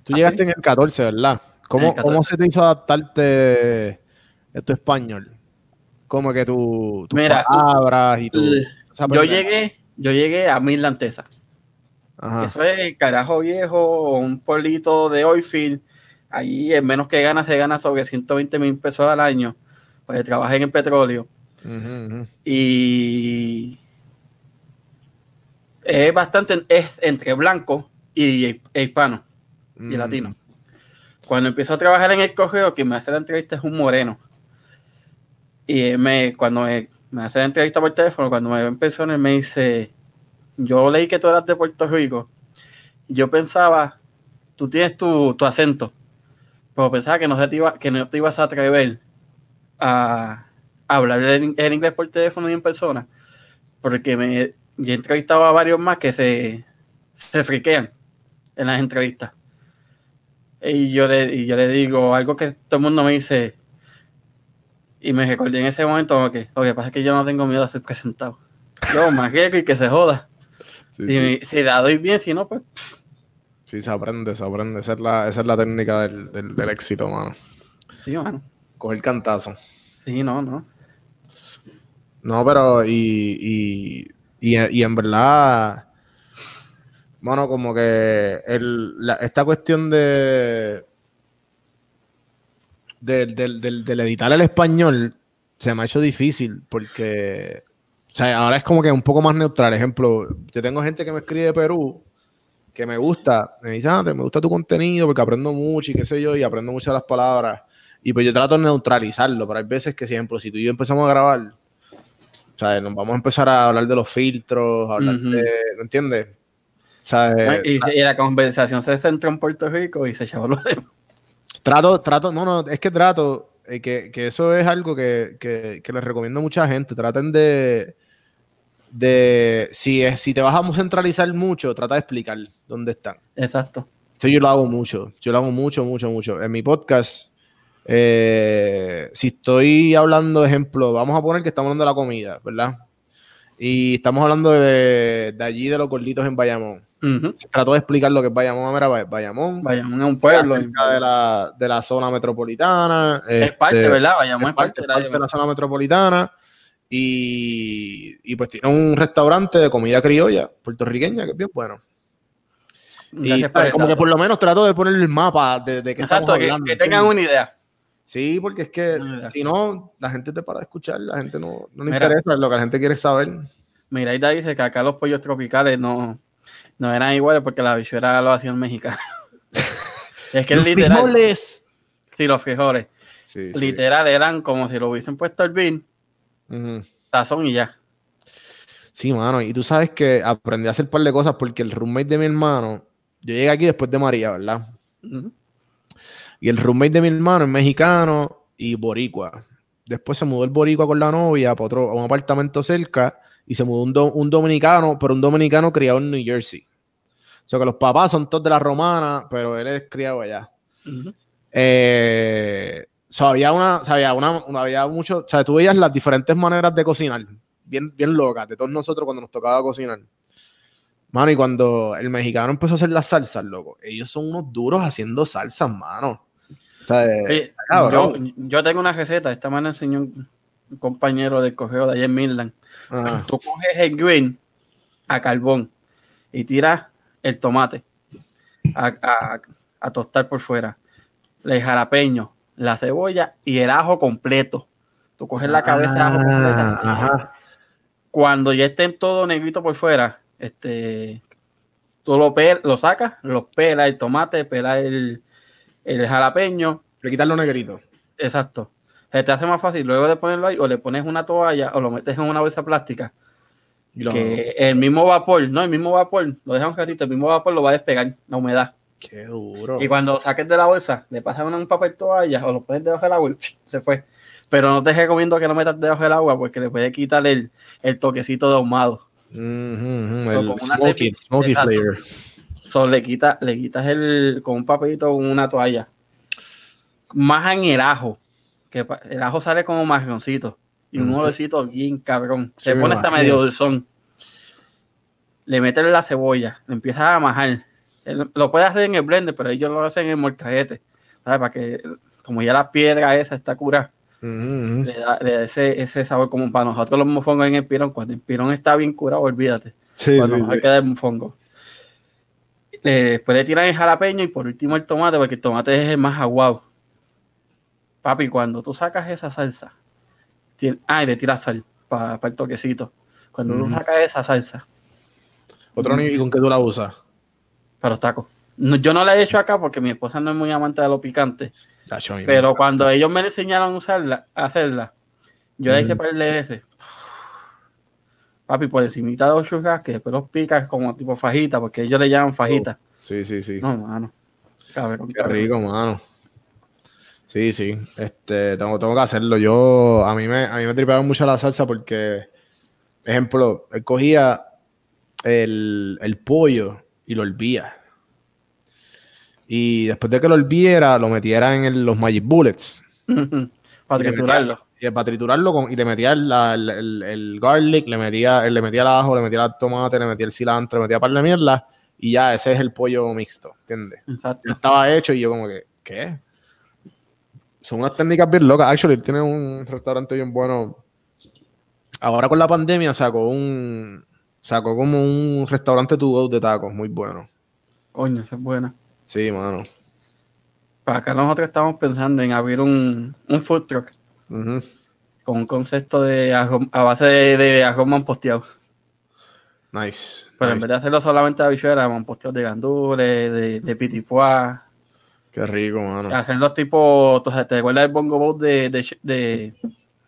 Tú llegaste en el 14, ¿verdad? ¿Cómo, se te hizo adaptarte de tu español? Como que tu, tus palabras y tu... yo llegué, yo llegué a Midlantesa. Eso es carajo viejo, un pueblito de Oilfield Allí, en menos que gana, se gana sobre 120 mil pesos al año, pues trabaja en el petróleo. Y es bastante, es entre blanco y hispano y mm. latino. Cuando empiezo a trabajar en el cogeo, quien me hace la entrevista es un moreno. Y me, cuando me, me hace la entrevista por teléfono, cuando me ve en persona, me dice, yo leí que tú eras de Puerto Rico. Yo pensaba, tú tienes tu, acento, pero pensaba que no, te iba, que no te ibas a atrever a, hablar en, inglés por teléfono y en persona, porque me, yo he entrevistado a varios más que se, se friquean en las entrevistas. Y yo, le, y yo le digo algo que todo el mundo me dice, y me recordé en ese momento que lo que pasa es que yo no tengo miedo a ser presentado. Yo más que y que se joda. si, si, la doy bien, si no, pues. Sí, se aprende, se aprende. Esa es la, esa es la técnica del, del, éxito, mano. Sí, mano. Coger cantazo. Sí, no, no. No, pero y, y, y, en verdad, bueno, como que esta cuestión de del, del, del, editar el español se me ha hecho difícil porque, ahora es como que un poco más neutral. Ejemplo, yo tengo gente que me escribe de Perú que me gusta, me dice, ah, me gusta tu contenido porque aprendo mucho y qué sé yo, y aprendo muchas las palabras. Y pues yo trato de neutralizarlo, pero hay veces que, por ejemplo, si tú y yo empezamos a grabar, o sea, nos vamos a empezar a hablar de los filtros, a hablar de, ¿me entiendes? y, y, la conversación se centró en Puerto Rico y se echó lo demás. Trato, trato, no, no, es que trato, eh, que, eso es algo que, les recomiendo a mucha gente. Traten de, de si, es, si te vas a centralizar mucho, trata de explicar dónde están. Exacto. Yo lo hago mucho, yo lo hago mucho, mucho, mucho. En mi podcast, eh, si estoy hablando, ejemplo, vamos a poner que estamos hablando de la comida, ¿verdad? Y estamos hablando de, de allí, de los gorditos en Bayamón. Trató de explicar lo que es Bayamón. Era Bayamón. Bayamón es un pueblo. De la, de la zona metropolitana. Es parte, este, ¿verdad? Bayamón es, parte, de, la, zona metropolitana. Y, y, pues tiene un restaurante de comida criolla puertorriqueña que es bien bueno. Y como que por lo menos trato de poner el mapa de, de que estamos hablando. Que, tengan una idea. Sí, porque es que si no, la gente te para de escuchar, la gente no, no le interesa lo que la gente quiere saber. Mira, ahí dice que acá los pollos tropicales no, no eran iguales porque la bichuela lo hacían mexicano. es que los literal. Frijoles. Sí, los frijoles. literal eran como si lo hubiesen puesto el bin, tazón y ya. Sí, mano. Y tú sabes que aprendí a hacer un par de cosas porque el roommate de mi hermano, yo llegué aquí después de María, ¿verdad? Y el roommate de mi hermano es mexicano y boricua. Después se mudó el boricua con la novia para otro, a un apartamento cerca y se mudó un, dominicano, pero un dominicano criado en New Jersey. O sea que los papás son todos de la romana, pero él es criado allá. Eh, había una, había una, había mucho, o sea, tú veías las diferentes maneras de cocinar, bien, bien locas, de todos nosotros cuando nos tocaba cocinar. Mano, y cuando el mexicano empezó a hacer las salsas, loco, ellos son unos duros haciendo salsas, mano. Yo, tengo una receta, esta me enseñó un compañero de cogeo de allá en Midland. Tú coges el green a carbón y tiras el tomate a, tostar por fuera, el jalapeño, la cebolla y el ajo completo. Tú coges la cabeza de ajo completa. Cuando ya estén todo negrito por fuera, este, tú lo, lo sacas, lo pelas el tomate, pelas el, el jalapeño. Le quitas lo negrito. Exacto se te hace más fácil luego de ponerlo ahí o le pones una toalla o lo metes en una bolsa plástica que el mismo vapor, no, el mismo vapor, lo dejas un ratito, el mismo vapor lo va a despegar, la humedad. Qué duro. Y cuando saques de la bolsa, le pasas un papel toalla o lo pones debajo del agua y se fue. Pero no te recomiendo que lo metas debajo del agua porque le puede quitar el, el toquecito de ahumado. el smoky, smoky flavor. So, le, quita, le quitas el, con un papelito o una toalla. En el ajo que el ajo sale como marroncito y un olorcito bien cabrón. Se pone hasta medio dulzón. Le meten la cebolla, le empiezas a majar. Lo puede hacer en el blender, pero ellos lo hacen en el molcajete. ¿sabes? Para que, como ya la piedra esa está curada, le, da, ese, ese, sabor como para nosotros los mofongos en el pirón. Cuando el pirón está bien curado, olvídate. cuando nos queda el mofongo. Después le tiran el jalapeño y por último el tomate, porque el tomate es el más aguado Papi, cuando tú sacas esa salsa, ay, le tiras sal para el toquecito. Cuando tú sacas esa salsa. ¿Otro nivel con qué tú la usas? Para los tacos. yo no la he hecho acá porque mi esposa no es muy amante de lo picante. Pero cuando ellos me enseñaron a usarla, a hacerla, yo la hice para el DS. Papi, por encima de los churras, que después los picas como tipo fajita, porque ellos le llaman fajita. Sí, sí, sí. No, mano. Qué rico, mano. Sí, sí. Este, tengo, tengo que hacerlo. Yo, a mí me, a mí me tripearon mucho la salsa porque, ejemplo, él cogía el, el pollo y lo olvía. Y después de que lo olviera, lo metiera en los Magic Bullets. para triturarlo. Y para triturarlo con, y le metía el, el, el, garlic, le metía, le metía el ajo, le metía el tomate, le metía el cilantro, le metía par de mierda. Y ya, ese es el pollo mixto, ¿entiendes? Exacto. estaba hecho y yo como que, ¿qué? Son unas técnicas bien locas. Actually, tiene un restaurante bien bueno. Ahora con la pandemia sacó un, sacó como un restaurante to go de tacos muy bueno. Coño, esa es buena. Sí, mano. Para acá nosotros estamos pensando en abrir un, un food truck. Con un concepto de a base de, de arroz manposteado. Nice. Pero en vez de hacerlo solamente de habichuelas, manposteados de gandules, de, de pitipuá. Qué rico, mano. Hacerlo tipo, ¿te acuerdas del bongo boat de, de, de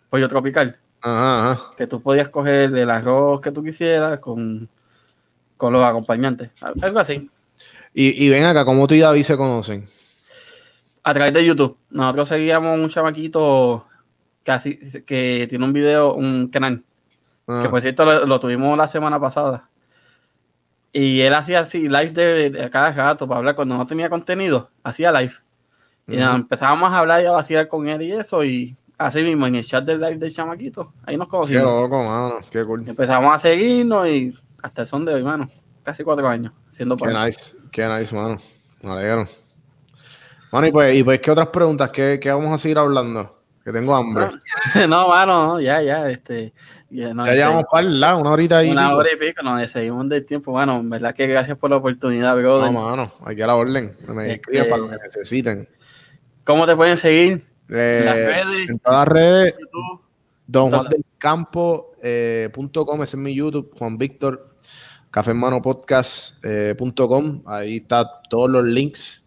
pollo tropical? Que tú podías coger el arroz que tú quisieras con, con los acompañantes. Algo así. Y, ven acá, ¿cómo tú y David se conocen? A través de YouTube. Nosotros seguíamos un chamaquito que, que tiene un video, un canal. Ah. Que por cierto lo, tuvimos la semana pasada. Y él hacía así live de, cada rato para hablar cuando no tenía contenido. Hacía live. Y empezábamos a hablar y a vacilar con él y eso. Y así mismo, en el chat del live del chamaquito, ahí nos conocimos. Qué loco, mano, qué cool. Empezamos a seguirnos y hasta el son de hoy, mano, casi cuatro años, siendo Qué nice, qué nice, mano, me alegro. Mano, y pues, y pues ¿qué otras preguntas? ¿Qué, ¿Qué, vamos a seguir hablando? Que tengo hambre. No, mano, ya, ya, este... Ya, llevamos para el lado, una horita ahí. Una hora y pico, nos seguimos del tiempo, mano, en verdad que gracias por la oportunidad, bro. No, mano, aquí a la orden, me este, para lo que necesiten. ¿Cómo te pueden seguir? Eh, en todas las redes, Don Juan del Campo, eh, ese es mi YouTube, Juan Víctor, cafemanopodcast.com, eh, ahí está todos los links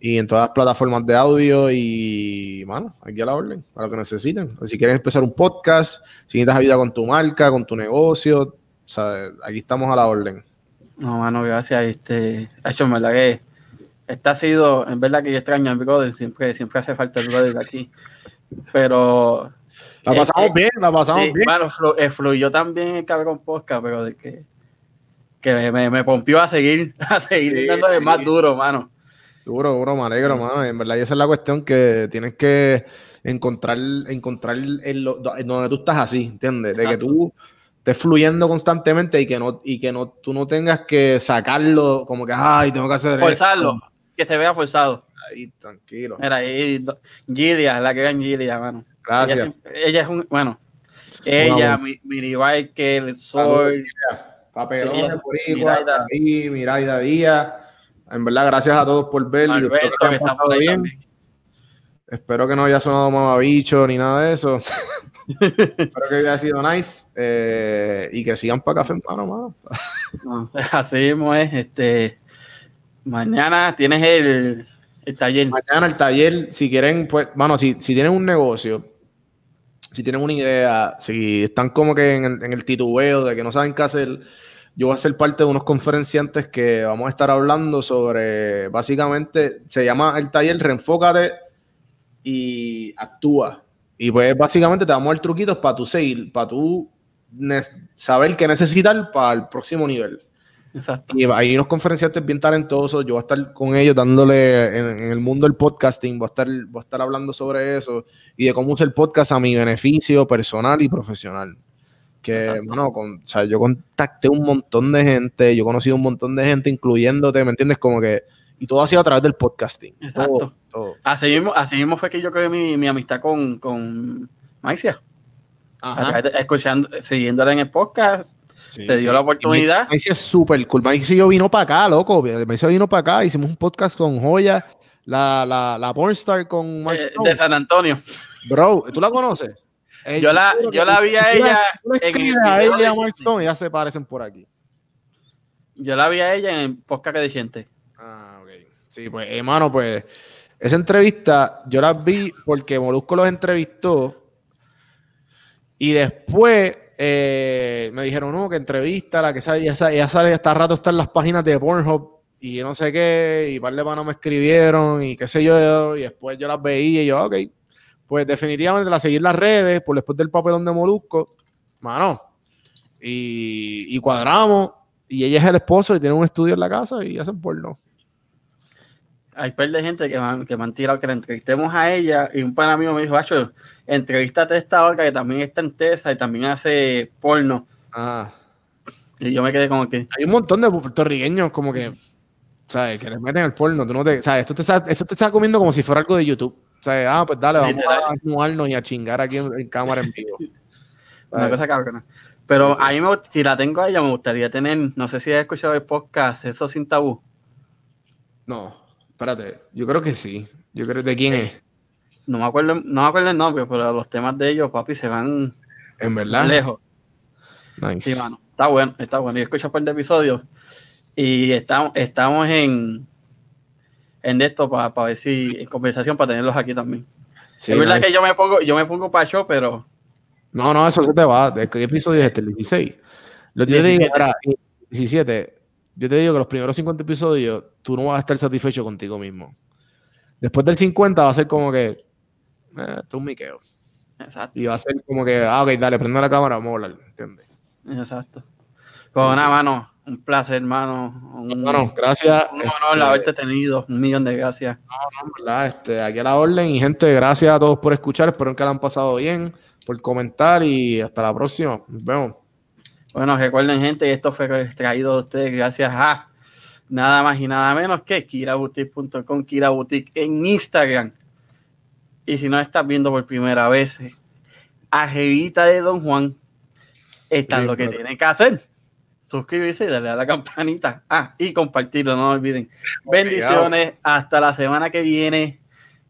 y en todas las plataformas de audio y, mano, aquí a la orden, para lo que necesiten. Si quieres empezar un podcast, si necesitas ayuda con tu marca, con tu negocio, aquí estamos a la orden. No, mano, gracias. Este, hecho, en verdad que esta ha sido, en verdad que yo extraño al brother, siempre, siempre hace falta el brother aquí. Pero. La pasamos bien, la pasamos bien. Bueno, eh, fluyó también el cabrón podcast, pero de que, que me, me, pompió a seguir, a seguir dándole más duro, mano. Duro, duro, me alegro, mano. En verdad, esa es la cuestión que tienes que encontrar, encontrar en, donde tú estás así, ¿entiendes? De que tú estés fluyendo constantemente y que no, y que no, tú no tengas que sacarlo como que, ay, tengo que hacer Forzarlo que se vea forzado. Ahí, tranquilo. Mira, ahí, Gilia, la que era Gilia, mano. Gracias. Ella, es un, bueno, ella, mi, mi Biker, Sol, Papelones, Boricua, Miraida Díaz. En verdad, gracias a todos por ver. Alberto, que, está por bien. Espero que no haya sonado mamabicho ni nada de eso. Espero que haya sido nice. Eh, y que sigan para café, mano, mano. así mismo es. Este, Mañana tienes el, taller. Mañana el taller, si quieren, pues, bueno, si, si tienen un negocio, si tienen una idea, si están como que en el, en el titubeo de que no saben qué hacer, yo voy a ser parte de unos conferenciantes que vamos a estar hablando sobre, básicamente, se llama el taller Reenfócate y Actúa. Y pues básicamente te damos el truquito para tu seguir, para tú saber qué necesitar para el próximo nivel. Exacto. Y hay unos conferenciantes bien talentosos. Yo voy a estar con ellos dándole en, el mundo del podcasting. Voy a, estar, voy a estar hablando sobre eso y de cómo usar el podcast a mi beneficio personal y profesional. Que, bueno, con, o sea, yo contacté un montón de gente, yo he conocido un montón de gente, incluyéndote, ¿me entiendes? Como que, y todo ha sido a través del podcasting. Exacto. Así, mismo, así mismo fue que yo creé mi, mi amistad con, con Maicia. Escuchando, siguiéndola en el podcast, te dio la oportunidad. Maicia es súper cool. Maicia vino para acá, loco. Maicia vino para acá. Hicimos un podcast con Joya, la, la, la pornstar con Mark eh, De San Antonio. Bro, ¿tú la conoces? Yo, la, yo la vi a ella. en el a ella y a Mark Stone, ya se parecen por aquí. Yo la vi a ella en el podcast de gente. Ah, ok. Sí, pues, hermano, pues, esa entrevista yo la vi porque Molusco los entrevistó y después eh, me dijeron, no, que entrevista, la que sabe, ya sale, ya sale hasta rato está en las páginas de Pornhub y no sé qué, y par de panos me escribieron y qué sé yo, y después yo las veía y yo, ok, pues definitivamente la seguir las redes, por después del papelón de Molusco, mano, y, y cuadramos, y ella es el esposo y tiene un estudio en la casa y hacen porno hay par de gente que me, que han tirado que la entrevistemos a ella y un pan amigo me dijo, Hacho, entrevístate a esta otra que también está en Tesa y también hace porno. Ah. Y yo me quedé como que... Hay un montón de puertorriqueños como que, ¿sabes? Que les meten el porno. Tú no te, ¿sabes? Esto te, está, te está comiendo como si fuera algo de YouTube. ¿Sabes? Ah, pues dale, vamos a mudarnos y a chingar aquí en, cámara en vivo. Una cosa cabrona. Pero a mí, me, si la tengo a ella, me gustaría tener, no sé si has escuchado el podcast, Eso Sin Tabú. No. Espérate, yo creo que sí. Yo creo de quién es. No me acuerdo, no me acuerdo el nombre, pero los temas de ellos, papi, se van en verdad lejos. Nice. Sí, mano. Está bueno, está bueno. Yo escucho un par de episodios y estamos, estamos en en esto para ver si en conversación para tenerlos aquí también. es verdad que yo me pongo, yo me pongo para show, pero. No, no, eso se te va. ¿De qué episodio es este? El 16. Lo que yo digo era 17 yo te digo que los primeros 50 episodios tú no vas a estar satisfecho contigo mismo. Después del 50 va a ser como que, eh, tú un miqueo. Exacto. Y va a ser como que, ah, ok, dale, prende la cámara, vamos a hablar, ¿entiendes? Exacto. Con una mano, un placer, hermano. Un, bueno, gracias. Un honor este, haberte tenido, un millón de gracias. No, no, verdad, este, aquí a la orden y gente, gracias a todos por escuchar, espero que la han pasado bien, por comentar y hasta la próxima. Nos vemos. Bueno, recuerden, gente, esto fue traído de ustedes gracias a nada más y nada menos que kiraboutique.com, kiraboutique en Instagram. Y si no estás viendo por primera vez, Ajevita de Don Juan, está lo que tienen que hacer. Suscribirse y darle a la campanita. Ah, y compartirlo, no olviden. Bendiciones. Hasta la semana que viene.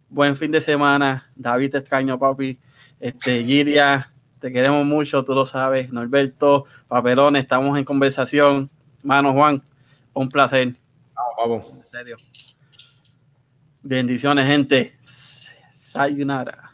Buen fin de semana. David te extraño, papi. Este, Giria, te queremos mucho, tú lo sabes. Norberto, Papelón, estamos en conversación. Mano Juan, un placer. Vamos, En serio. Bendiciones, gente. Sayonara.